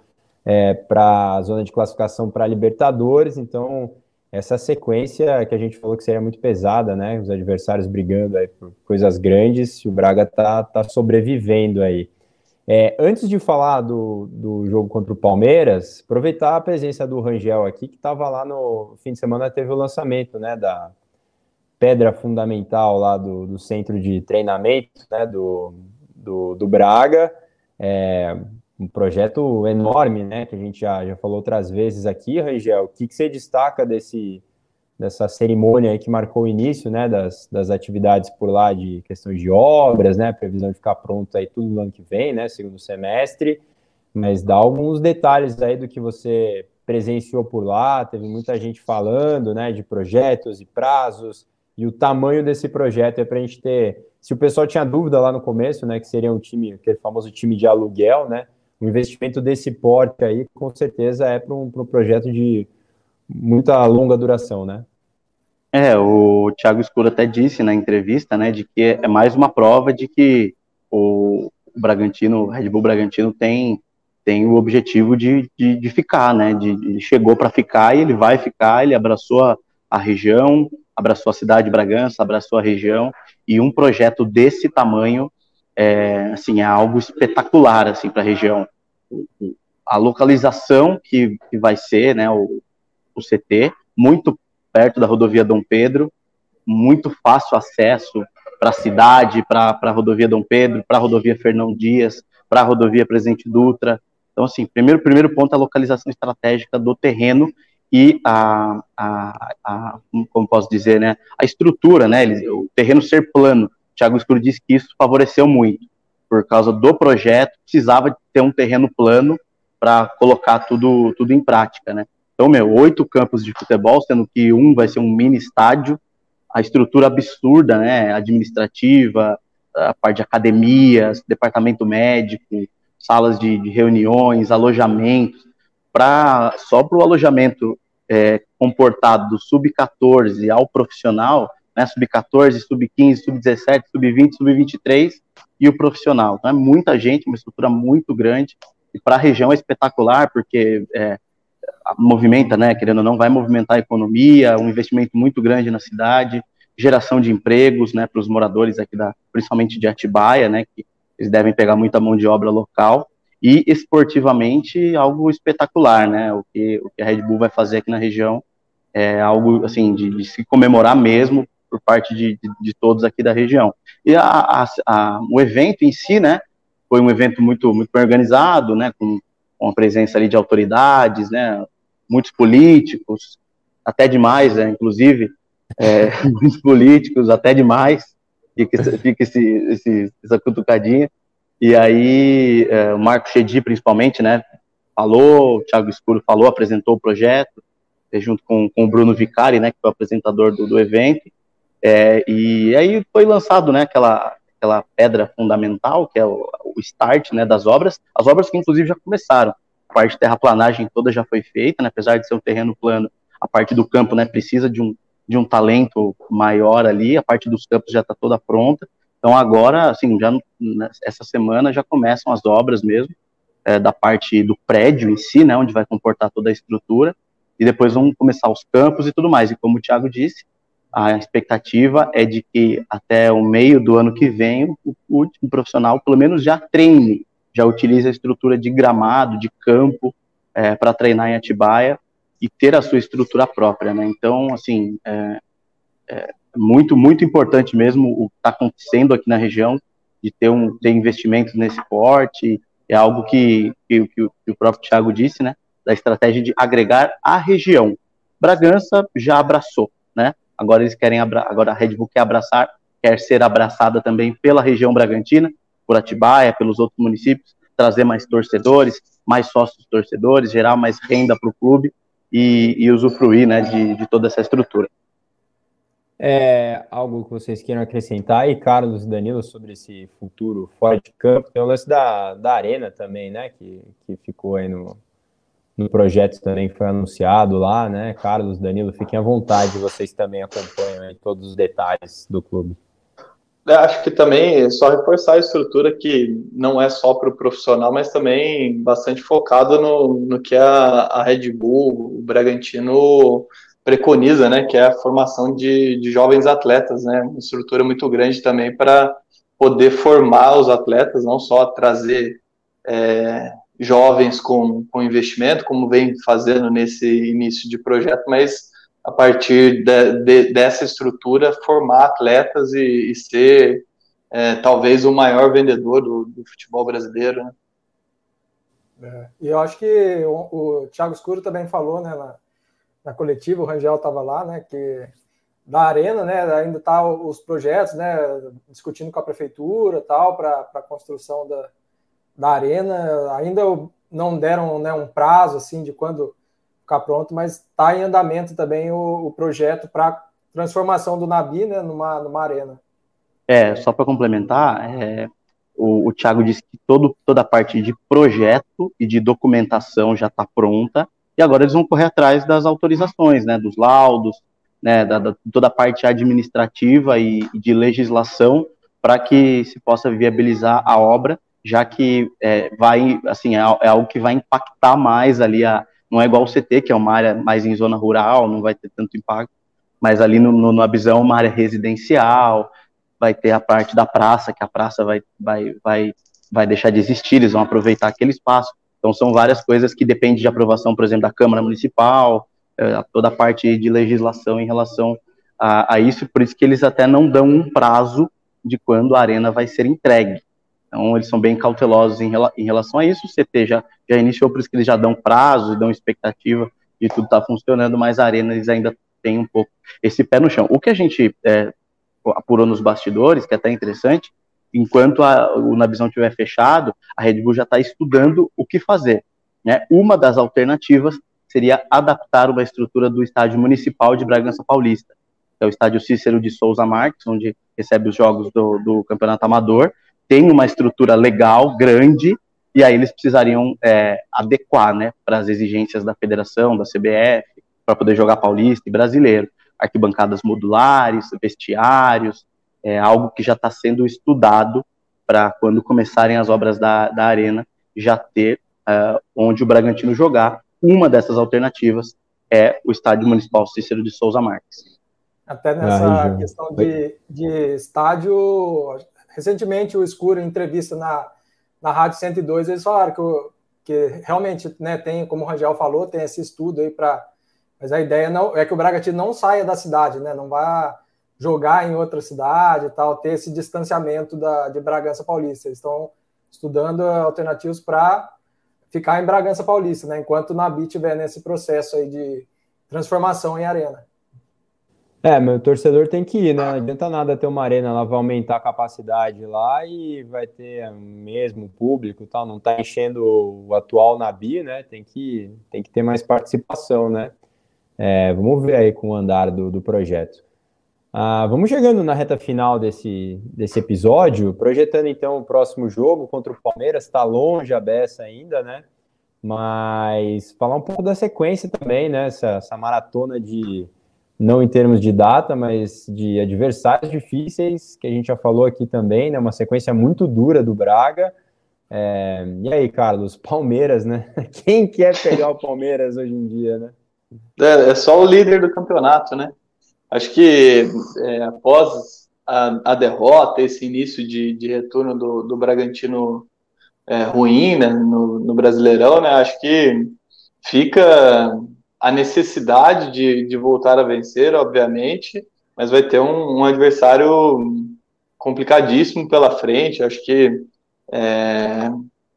é, para a zona de classificação para Libertadores, então essa sequência que a gente falou que seria muito pesada, né? Os adversários brigando aí por coisas grandes, o Braga tá, tá sobrevivendo aí. É, antes de falar do, do jogo contra o Palmeiras, aproveitar a presença do Rangel aqui, que estava lá no fim de semana, teve o lançamento né, da pedra fundamental lá do, do centro de treinamento né, do, do, do Braga. É, um projeto enorme, né? Que a gente já, já falou outras vezes aqui, Rangel. O que, que você destaca desse, dessa cerimônia aí que marcou o início, né? Das, das atividades por lá de questões de obras, né? Previsão de ficar pronto aí tudo no ano que vem, né? Segundo semestre. Mas dá alguns detalhes aí do que você presenciou por lá. Teve muita gente falando, né? De projetos e prazos e o tamanho desse projeto é para a gente ter. Se o pessoal tinha dúvida lá no começo, né? Que seria um time, aquele famoso time de aluguel, né? Um investimento desse porte aí, com certeza é para um, um projeto de muita longa duração, né? É, o Thiago Escuro até disse na entrevista, né, de que é mais uma prova de que o Bragantino, o Red Bull Bragantino tem tem o objetivo de, de, de ficar, né, de, de chegou para ficar e ele vai ficar, ele abraçou a, a região, abraçou a cidade de Bragança, abraçou a região, e um projeto desse tamanho é, assim, é algo espetacular assim, para a região a localização que, que vai ser né, o, o CT, muito perto da rodovia Dom Pedro, muito fácil acesso para a cidade, para a rodovia Dom Pedro, para a rodovia Fernão Dias, para a rodovia Presidente Dutra. Então, assim, primeiro, primeiro ponto é a localização estratégica do terreno e a, a, a como posso dizer, né, a estrutura, né, o terreno ser plano. O Thiago Escuro disse que isso favoreceu muito, por causa do projeto, precisava ter um terreno plano para colocar tudo, tudo em prática, né. Então, meu, oito campos de futebol, sendo que um vai ser um mini estádio, a estrutura absurda, né, administrativa, a parte de academias, departamento médico, salas de, de reuniões, alojamentos, para só para o alojamento é, comportado do sub-14 ao profissional, né, sub-14, sub-15, sub-17, sub-20, sub-23 e o profissional. Então é muita gente, uma estrutura muito grande, e para a região é espetacular, porque é, movimenta, né, querendo ou não, vai movimentar a economia, um investimento muito grande na cidade, geração de empregos, né, para os moradores aqui da, principalmente de Atibaia, né, que eles devem pegar muita mão de obra local, e esportivamente algo espetacular, né? O que, o que a Red Bull vai fazer aqui na região é algo assim de, de se comemorar mesmo por parte de, de, de, todos aqui da região. E a, a, a, o evento em si, né? Foi um evento muito muito bem organizado, né? Com, com a presença ali de autoridades, né? Muitos políticos, até demais, né? Inclusive é, muitos políticos, até demais. Fica, fica esse, esse, essa cutucadinha. E aí, é, o Marco Chedi, principalmente, né, falou, o Thiago Escuro falou, apresentou o projeto, junto com, com o Bruno Vicari, né, que foi o apresentador do, do evento, é, e aí foi lançado, né, aquela, aquela pedra fundamental, que é o, o start, né, das obras, as obras que inclusive já começaram, a parte de terraplanagem toda já foi feita, né, apesar de ser um terreno plano, a parte do campo, né, precisa de um, de um talento maior ali, a parte dos campos já está toda pronta, então agora, assim, já essa semana já começam as obras mesmo, é, da parte do prédio em si, né, onde vai comportar toda a estrutura, e depois vão começar os campos e tudo mais. E como o Thiago disse, a expectativa é de que até o meio do ano que vem o, profissional pelo menos já treine, já utilize a estrutura de gramado, de campo, é, para treinar em Atibaia e ter a sua estrutura própria, né? Então, assim, é, é, muito, muito importante mesmo o que está acontecendo aqui na região, de ter, um, ter investimentos nesse porte, é algo que, que, que, que o próprio Thiago disse, né, da estratégia de agregar a região. Bragança já abraçou, né, agora eles querem, agora a Red Bull quer abraçar, quer ser abraçada também pela região Bragantina, por Atibaia, pelos outros municípios, trazer mais torcedores, mais sócios torcedores, gerar mais renda para o clube e, e usufruir, né, de, de toda essa estrutura. É, algo que vocês queiram acrescentar e Carlos e Danilo sobre esse futuro fora de campo. Tem o lance da, da Arena também, né? Que, que ficou aí no, no projeto também foi anunciado lá, né? Carlos, Danilo, fiquem à vontade, vocês também acompanham aí todos os detalhes do clube. Eu acho que também é só reforçar a estrutura que não é só para o profissional, mas também bastante focado no, no que a, a Red Bull, o Bragantino preconiza, né, que é a formação de, de jovens atletas, né, uma estrutura muito grande também para poder formar os atletas, não só trazer é, jovens com, com investimento, como vem fazendo nesse início de projeto, mas a partir de, de, dessa estrutura formar atletas e, e ser é, talvez o maior vendedor do, do futebol brasileiro. Né? É, e eu acho que o, o Thiago Escuro também falou, né, lá, na coletiva, o Rangel estava lá, né, que da arena, né, ainda tá os projetos, né, discutindo com a prefeitura, tal, para a construção da, da arena, ainda não deram, né, um prazo, assim, de quando ficar pronto, mas está em andamento também o, o projeto para transformação do Nabi, né, numa, numa arena. É, só para complementar, é, o, o Thiago disse que todo, toda a parte de projeto e de documentação já está pronta, e agora eles vão correr atrás das autorizações, né, dos laudos, né, da, da toda a parte administrativa e, e de legislação para que se possa viabilizar a obra, já que é, vai, assim, é, é, algo que vai impactar mais ali a, não é igual o CT, que é uma área mais em zona rural, não vai ter tanto impacto, mas ali no, no, na visão uma área residencial, vai ter a parte da praça, que a praça vai, vai, vai, vai deixar de existir, eles vão aproveitar aquele espaço, então, são várias coisas que dependem de aprovação, por exemplo, da Câmara Municipal, é, toda a parte de legislação em relação a, a, isso, por isso que eles até não dão um prazo de quando a arena vai ser entregue. Então, eles são bem cautelosos em, em relação a isso. O CT já, já iniciou, por isso que eles já dão prazo dão expectativa de tudo estar tá funcionando, mas a arena eles ainda têm um pouco esse pé no chão. O que a gente é, apurou nos bastidores, que é até interessante, enquanto a, o Nabizão estiver fechado, a Red Bull já está estudando o que fazer. Né? Uma das alternativas seria adaptar uma estrutura do estádio municipal de Bragança Paulista, que é o estádio Cícero de Souza Marques, onde recebe os jogos do, do Campeonato Amador. Tem uma estrutura legal, grande, e aí eles precisariam é, adequar né, para as exigências da federação, da CBF, para poder jogar paulista e brasileiro. Arquibancadas modulares, vestiários, é algo que já está sendo estudado para quando começarem as obras da, da arena já ter uh, onde o Bragantino jogar. Uma dessas alternativas é o Estádio Municipal Cícero de Souza Marques. Até nessa Ai, questão de, de estádio, recentemente o Escuro, em entrevista na, na Rádio 102, eles falaram que, o, que realmente né, tem, como o Rangel falou, tem esse estudo aí para. Mas a ideia não é que o Bragantino não saia da cidade, né? Não vá jogar em outra cidade e tal, ter esse distanciamento da, de Bragança Paulista. Eles estão estudando alternativas para ficar em Bragança Paulista, né? Enquanto o Nabi estiver nesse processo aí de transformação em arena. É, meu torcedor tem que ir, né? Não adianta nada ter uma arena, ela vai aumentar a capacidade lá e vai ter mesmo público, tal, não tá enchendo o atual Nabi, né? Tem que, tem que ter mais participação, né? É, vamos ver aí com o andar do, do projeto. Ah, vamos chegando na reta final desse, desse episódio, projetando então o próximo jogo contra o Palmeiras, está longe a beça ainda, né? Mas falar um pouco da sequência também, né? Essa, essa maratona de, não em termos de data, mas de adversários difíceis, que a gente já falou aqui também, né? Uma sequência muito dura do Braga. É, e aí, Carlos, Palmeiras, né? Quem quer pegar o Palmeiras hoje em dia, né? É, é só o líder do campeonato, né? Acho que é, após a, a, derrota, esse início de, de retorno do, do Bragantino é, ruim né, no, no, Brasileirão, né, acho que fica a necessidade de, de voltar a vencer, obviamente, mas vai ter um, um adversário complicadíssimo pela frente. Acho que é,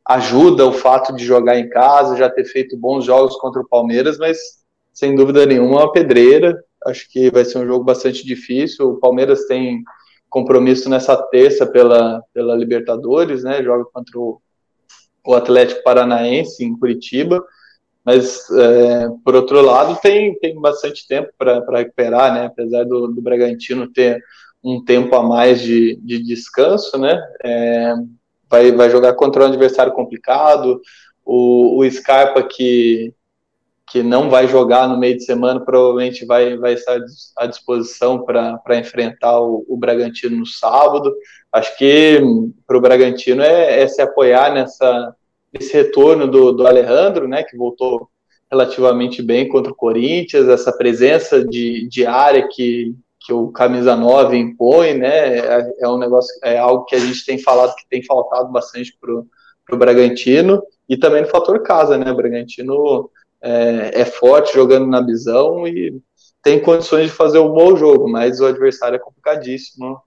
ajuda o fato de jogar em casa, já ter feito bons jogos contra o Palmeiras, mas sem dúvida nenhuma uma pedreira. Acho que vai ser um jogo bastante difícil. O Palmeiras tem compromisso nessa terça pela, pela Libertadores, né? Joga contra o, o Atlético Paranaense em Curitiba. Mas, é, por outro lado, tem, tem bastante tempo para recuperar, né? Apesar do, do Bragantino ter um tempo a mais de, de descanso, né? É, vai, vai jogar contra um adversário complicado. O, o Scarpa, que que não vai jogar no meio de semana, provavelmente vai, vai estar à disposição para enfrentar o, o, Bragantino no sábado. Acho que para o Bragantino é, é, se apoiar nessa, nesse retorno do, do Alejandro, né, que voltou relativamente bem contra o Corinthians, essa presença de, de área que, que o camisa 9 impõe, né, é, é um negócio, é algo que a gente tem falado que tem faltado bastante para o Bragantino, e também no fator casa, né, o Bragantino é, é forte jogando na visão e tem condições de fazer um bom jogo, mas o adversário é complicadíssimo.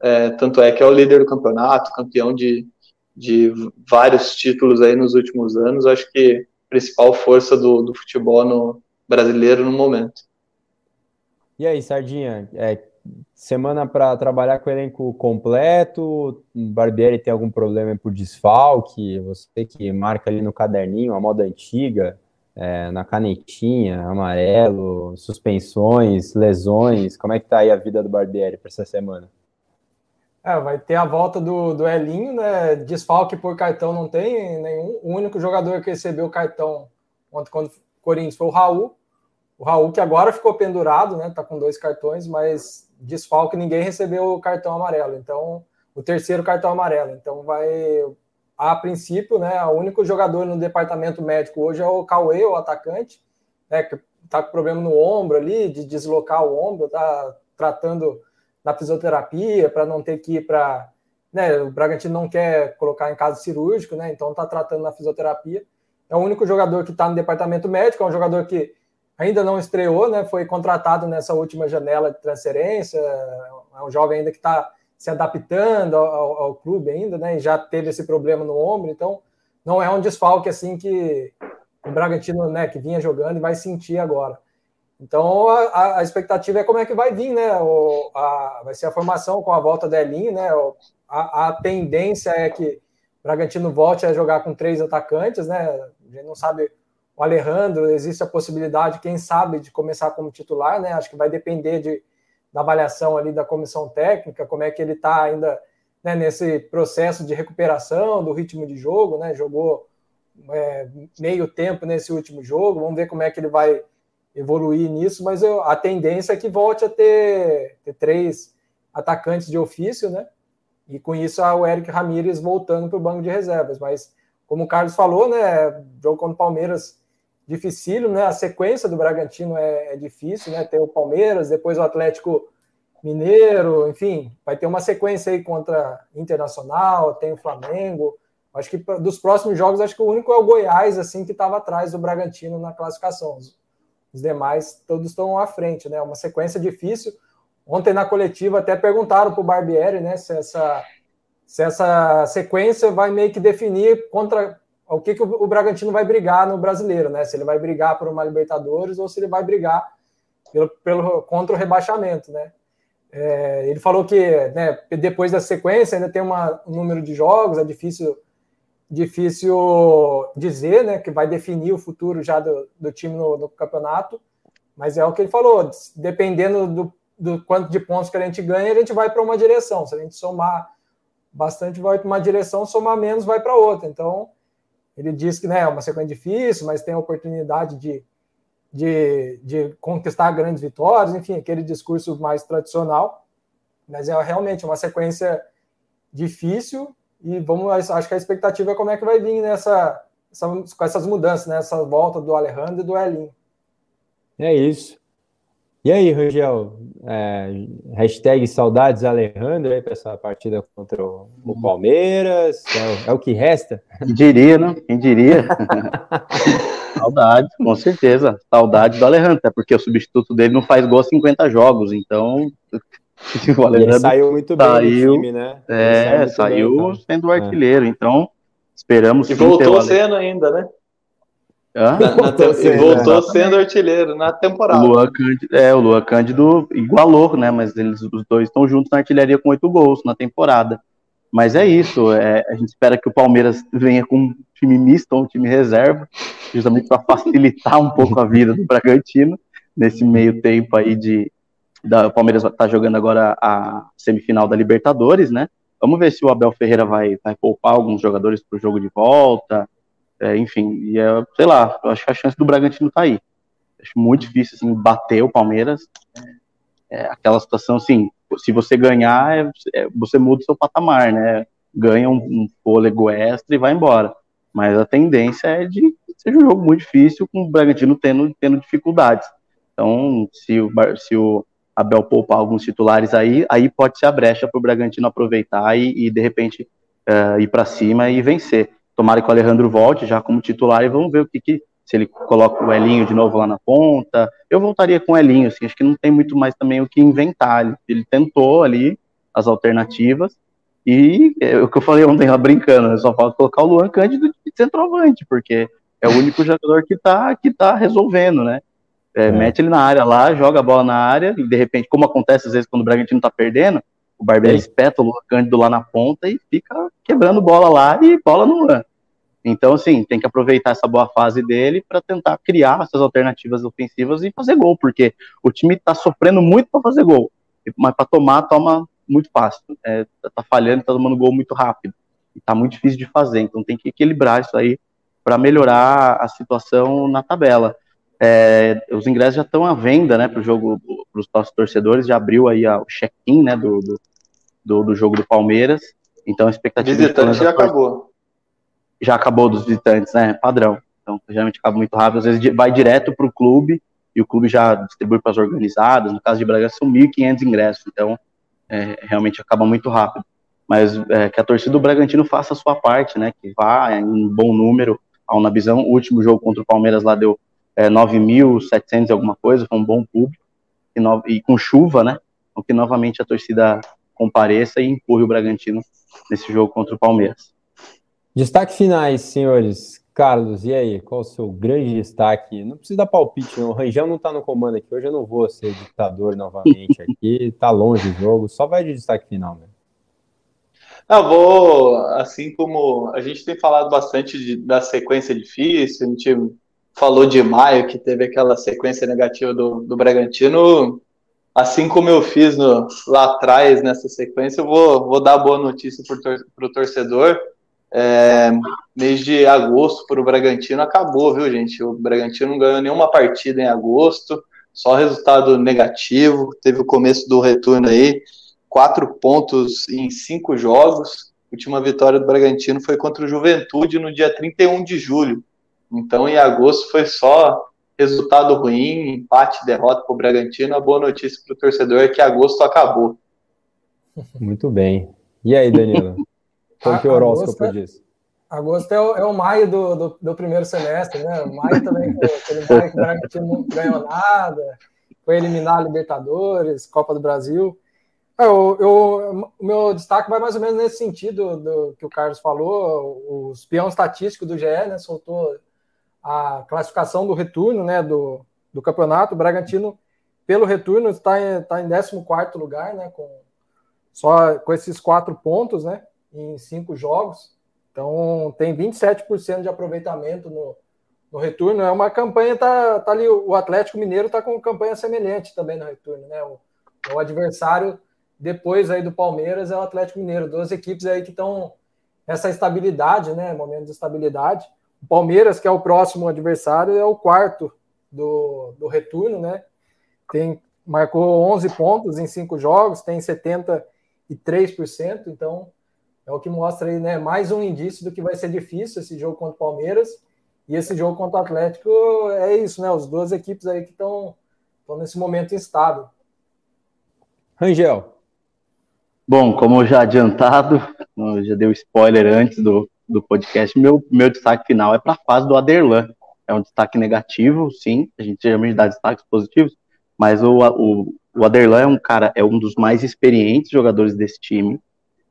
É, tanto é que é o líder do campeonato, campeão de, de vários títulos aí nos últimos anos. Acho que principal força do, do futebol no, brasileiro no momento. E aí, Sardinha, é, semana para trabalhar com o elenco completo? Barbieri tem algum problema por desfalque? Você que marca ali no caderninho, a moda antiga, é, na canetinha, amarelo, suspensões, lesões. Como é que tá aí a vida do Barbieri para essa semana? É, vai ter a volta do, do Elinho, né? Desfalque por cartão não tem nenhum. O único jogador que recebeu o cartão ontem quando o Corinthians foi o Raul. O Raul que agora ficou pendurado, né? Tá com dois cartões, mas desfalque ninguém recebeu o cartão amarelo. Então, o terceiro cartão amarelo. Então vai a princípio, né, o único jogador no departamento médico hoje é o Cauê, o atacante, né, que está com problema no ombro ali, de deslocar o ombro, está tratando na fisioterapia para não ter que ir para. Né, o Bragantino não quer colocar em caso cirúrgico, né, então está tratando na fisioterapia. É o único jogador que está no departamento médico, é um jogador que ainda não estreou, né? Foi contratado nessa última janela de transferência, é um jovem ainda que está se adaptando ao, ao, clube ainda, né? E já teve esse problema no ombro, então não é um desfalque assim que o Bragantino, né, que vinha jogando e vai sentir agora. Então a, a expectativa é como é que vai vir, né? O, a, vai ser a formação com a volta da Elinho, né? O, a, a, tendência é que o Bragantino volte a jogar com três atacantes, né? A gente não sabe o Alejandro, existe a possibilidade, quem sabe, de começar como titular, né? Acho que vai depender de, da avaliação ali da comissão técnica, como é que ele está ainda né, nesse processo de recuperação do ritmo de jogo, né? Jogou é, meio tempo nesse último jogo, vamos ver como é que ele vai evoluir nisso, mas eu, a tendência é que volte a ter, ter três atacantes de ofício, né? E com isso o Eric Ramírez voltando para o banco de reservas. Mas, como o Carlos falou, né? Jogo contra o Palmeiras dificílimo, né? A sequência do Bragantino é, é difícil, né? Tem o Palmeiras, depois o Atlético Mineiro, enfim, vai ter uma sequência aí contra Internacional, tem o Flamengo. Acho que dos próximos jogos, acho que o único é o Goiás, assim, que estava atrás do Bragantino na classificação. Os demais todos estão à frente, né? Uma sequência difícil. Ontem na coletiva até perguntaram para o Barbieri, né, se essa, se essa sequência vai meio que definir contra o que, que o, Bragantino vai brigar no brasileiro, né? Se ele vai brigar por uma Libertadores ou se ele vai brigar pelo, pelo contra o rebaixamento, né? É, ele falou que né, depois da sequência ainda tem uma, um número de jogos, é difícil difícil dizer, né, que vai definir o futuro já do, do time no, no, campeonato, mas é o que ele falou, dependendo do, do quanto de pontos que a gente ganha, a gente vai para uma direção, se a gente somar bastante vai para uma direção, somar menos vai para outra, então ele diz que né, é uma sequência difícil, mas tem a oportunidade de, de, de conquistar grandes vitórias, enfim, aquele discurso mais tradicional, mas é realmente uma sequência difícil, e vamos, acho que a expectativa é como é que vai vir nessa, essa, com essas mudanças, nessa né? volta do Alejandro e do Elinho. É isso. E aí, Rangel, é, hashtag saudades Alejandro aí para essa partida contra o, o Palmeiras, é o, é o, que resta? Quem diria, não? Quem diria? saudades, com certeza. Saudades do Alejandro, até porque o substituto dele não faz gol a 50 jogos, então saiu muito bem saiu, time, né? É, saiu, saiu bem, sendo é. artilheiro, é. então esperamos. E voltou sendo ainda, né? Na, na voltou, sendo, voltou sendo artilheiro na temporada. O Luan Cândido, é, o Luan Cândido igualou, né? Mas eles os dois estão juntos na artilharia com oito gols na temporada. Mas é isso, é, a gente espera que o Palmeiras venha com um time misto, um time reserva, justamente para facilitar um pouco a vida do Bragantino nesse meio tempo aí de, da, o Palmeiras está jogando agora a semifinal da Libertadores, né? Vamos ver se o Abel Ferreira vai, vai poupar alguns jogadores para o jogo de volta. É, enfim, e é, sei lá, eu acho que a chance do Bragantino tá aí. Acho muito difícil assim, bater o Palmeiras. É, aquela situação assim, se você ganhar, é, é você muda o seu patamar, né? Ganha um, um, fôlego extra e vai embora. Mas a tendência é de ser um jogo muito difícil, com o Bragantino tendo, tendo dificuldades. Então, se o, se o Abel poupar alguns titulares aí, aí pode ser a brecha para o Bragantino aproveitar e, e de repente uh, ir para cima e vencer. Tomara que o Alejandro volte já como titular e vamos ver o que, que se ele coloca o Elinho de novo lá na ponta. Eu voltaria com o Elinho, assim, acho que não tem muito mais também o que inventar. Ele, ele tentou ali as alternativas e é o que eu falei ontem lá brincando, né, só falta colocar o Luan Cândido de centroavante, porque é o único jogador que está que tá resolvendo, né? É, é. Mete ele na área lá, joga a bola na área, e de repente, como acontece às vezes quando o Bragantino tá perdendo, o Barbieri espeta o Cândido lá na ponta e fica quebrando bola lá e bola no Luan. Então, assim, tem que aproveitar essa boa fase dele para tentar criar essas alternativas ofensivas e fazer gol, porque o time tá sofrendo muito para fazer gol, mas para tomar, toma muito fácil. É, tá falhando, tá tomando gol muito rápido. E tá muito difícil de fazer, então tem que equilibrar isso aí para melhorar a situação na tabela. É, os ingressos já estão à venda, né, para o jogo, para os nossos torcedores, já abriu aí a, o check-in, né, do, do, do, jogo do Palmeiras, então a expectativa... Visitante já acabou. Já acabou dos visitantes, né, padrão, então geralmente acaba muito rápido, às vezes vai direto para o clube, e o clube já distribui para as organizadas, no caso de Braga são 1.500 ingressos, então é, realmente acaba muito rápido, mas é, que a torcida do Bragantino faça a sua parte, né, que vá em um bom número ao Nabizão, o último jogo contra o Palmeiras lá deu é, 9.700 e alguma coisa, foi um bom público, e, no, e com chuva, né? Então que novamente a torcida compareça e empurre o Bragantino nesse jogo contra o Palmeiras. Destaque finais, senhores. Carlos, e aí? Qual o seu grande destaque? Não precisa dar palpite, não. O Rangel não tá no comando aqui. Hoje eu não vou ser ditador novamente aqui. tá longe o jogo. Só vai de destaque final, né? Eu vou, assim como a gente tem falado bastante de, da sequência difícil, a gente falou de maio, que teve aquela sequência negativa do, do Bragantino. Assim como eu fiz no, lá atrás nessa sequência, eu vou, vou dar boa notícia para o torcedor é, mês de agosto para o Bragantino acabou, viu, gente? O Bragantino não ganhou nenhuma partida em agosto, só resultado negativo. Teve o começo do retorno aí, quatro pontos em cinco jogos. A última vitória do Bragantino foi contra o Juventude no dia 31 de julho. Então, em agosto foi só resultado ruim, empate, derrota para o Bragantino. A boa notícia para o torcedor é que agosto acabou. Muito bem. E aí, Danilo? Qual que é o horóscopo agosto, disso? Agosto é o, é o maio do, do, do, primeiro semestre, né? Maio também, aquele maio que o Bragantino não ganhou nada, foi eliminar a Libertadores, Copa do Brasil. É, eu, eu, o meu destaque vai mais ou menos nesse sentido do que o Carlos falou. O espião estatístico do GE né, soltou a classificação do retorno né, do, do campeonato. O Bragantino, pelo retorno, está em, está em 14 lugar, né, com, só com esses quatro pontos. Né? em cinco jogos. Então tem 27% de aproveitamento no, no retorno. É uma campanha, tá, tá ali, o Atlético Mineiro está com campanha semelhante também no retorno, né? O, o, adversário depois aí do Palmeiras é o Atlético Mineiro, duas equipes aí que estão essa estabilidade, né? Momento de estabilidade. O Palmeiras, que é o próximo adversário, é o quarto do, do retorno, né? Tem, marcou 11 pontos em cinco jogos, tem 73%, então é o que mostra aí, né? Mais um indício do que vai ser difícil esse jogo contra o Palmeiras. E esse jogo contra o Atlético é isso, né? Os duas equipes aí que estão nesse momento instável. Rangel. Bom, como já adiantado, já deu spoiler antes do, do podcast, meu, meu destaque final é para a fase do Aderlan. É um destaque negativo, sim, a gente geralmente dá destaques positivos, mas o, o, o Aderlan é um cara, é um dos mais experientes jogadores desse time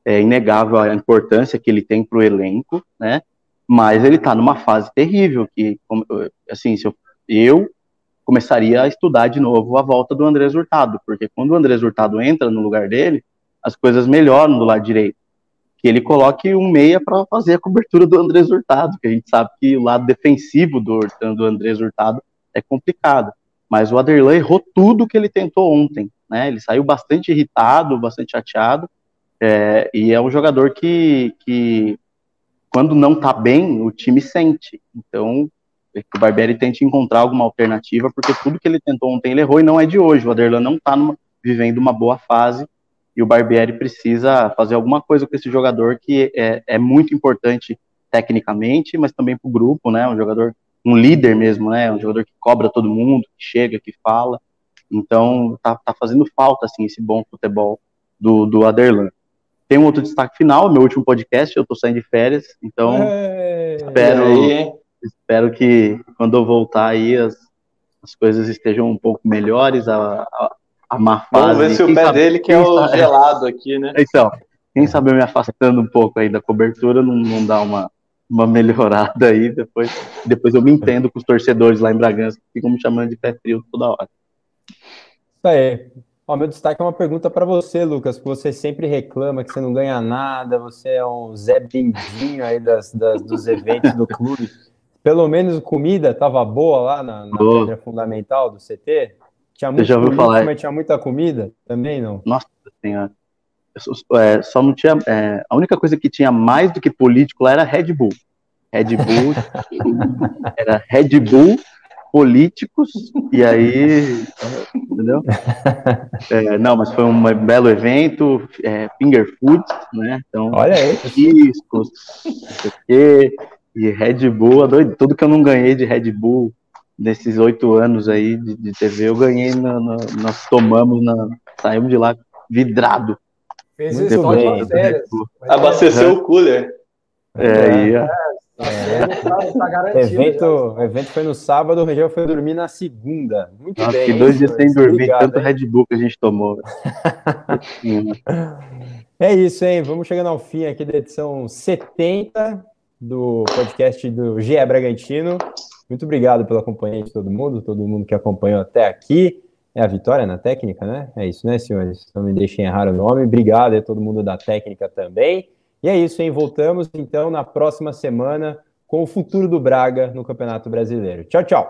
é inegável a importância que ele tem para o elenco, né? Mas ele está numa fase terrível, que, assim, se eu, eu começaria a estudar de novo a volta do Andrés Hurtado, porque quando o Andrés Hurtado entra no lugar dele, as coisas melhoram do lado direito. Que ele coloque um meia para fazer a cobertura do Andrés Hurtado, que a gente sabe que o lado defensivo do, do Andrés Hurtado é complicado. Mas o Aderlan errou tudo que ele tentou ontem, né? Ele saiu bastante irritado, bastante chateado, é, e é um jogador que, que, quando não tá bem, o time sente. Então, é o Barbieri tente encontrar alguma alternativa, porque tudo que ele tentou ontem ele errou e não é de hoje. O Aderlan não tá numa, vivendo uma boa fase e o Barbieri precisa fazer alguma coisa com esse jogador que é, é muito importante tecnicamente, mas também para o grupo, né? Um jogador, um líder mesmo, né? Um jogador que cobra todo mundo, que chega, que fala. Então, tá, tá fazendo falta, assim, esse bom futebol do, do Aderlan. Tem um outro destaque final, meu último podcast, eu tô saindo de férias, então é, espero, espero que quando eu voltar aí as, as coisas estejam um pouco melhores, a, a, a má fase. Vamos ver se o pé sabe, dele que é o sabe, gelado aqui, né? Então, quem sabe eu me afastando um pouco aí da cobertura não, não dá uma, uma melhorada aí, depois, depois eu me entendo com os torcedores lá em Bragança, que ficam me chamando de pé frio toda hora. Isso aí. Ó, meu destaque é uma pergunta para você, Lucas, que você sempre reclama que você não ganha nada, você é um Zé Bendinho aí das, das dos eventos do clube. Pelo menos comida estava boa lá na, na pedra fundamental do CT? Tinha muito já ouviu político, falar? mas tinha muita comida também, não? Nossa senhora. É, só não tinha. É, a única coisa que tinha mais do que político lá era Red Bull. Red Bull era Red Bull políticos, e aí, entendeu? É, não, mas foi um belo evento, é, finger food, né? Então, olha aí, discos, e, e Red Bull, doido, tudo que eu não ganhei de Red Bull nesses oito anos aí de, de TV, eu ganhei, no, no, nós tomamos, na, saímos de lá vidrado. Fez isso bem, Abasteceu o cooler. É, é. É. Tá, tá evento, o evento foi no sábado, o Rangel foi dormir na segunda. Muito Nossa, bem. Que dois dias sem dormir, Obrigado, tanto hein? Red Bull que a gente tomou. é isso, hein? Vamos chegando ao fim aqui da edição 70 do podcast do GE Bragantino. Muito obrigado pela companhia de todo mundo, todo mundo que acompanhou até aqui. É a vitória na técnica, né? É isso, né, senhores? Não me deixem errar o nome. Obrigado a todo mundo da técnica também. E é isso, hein? Voltamos então na próxima semana com o futuro do Braga no Campeonato Brasileiro. Tchau, tchau.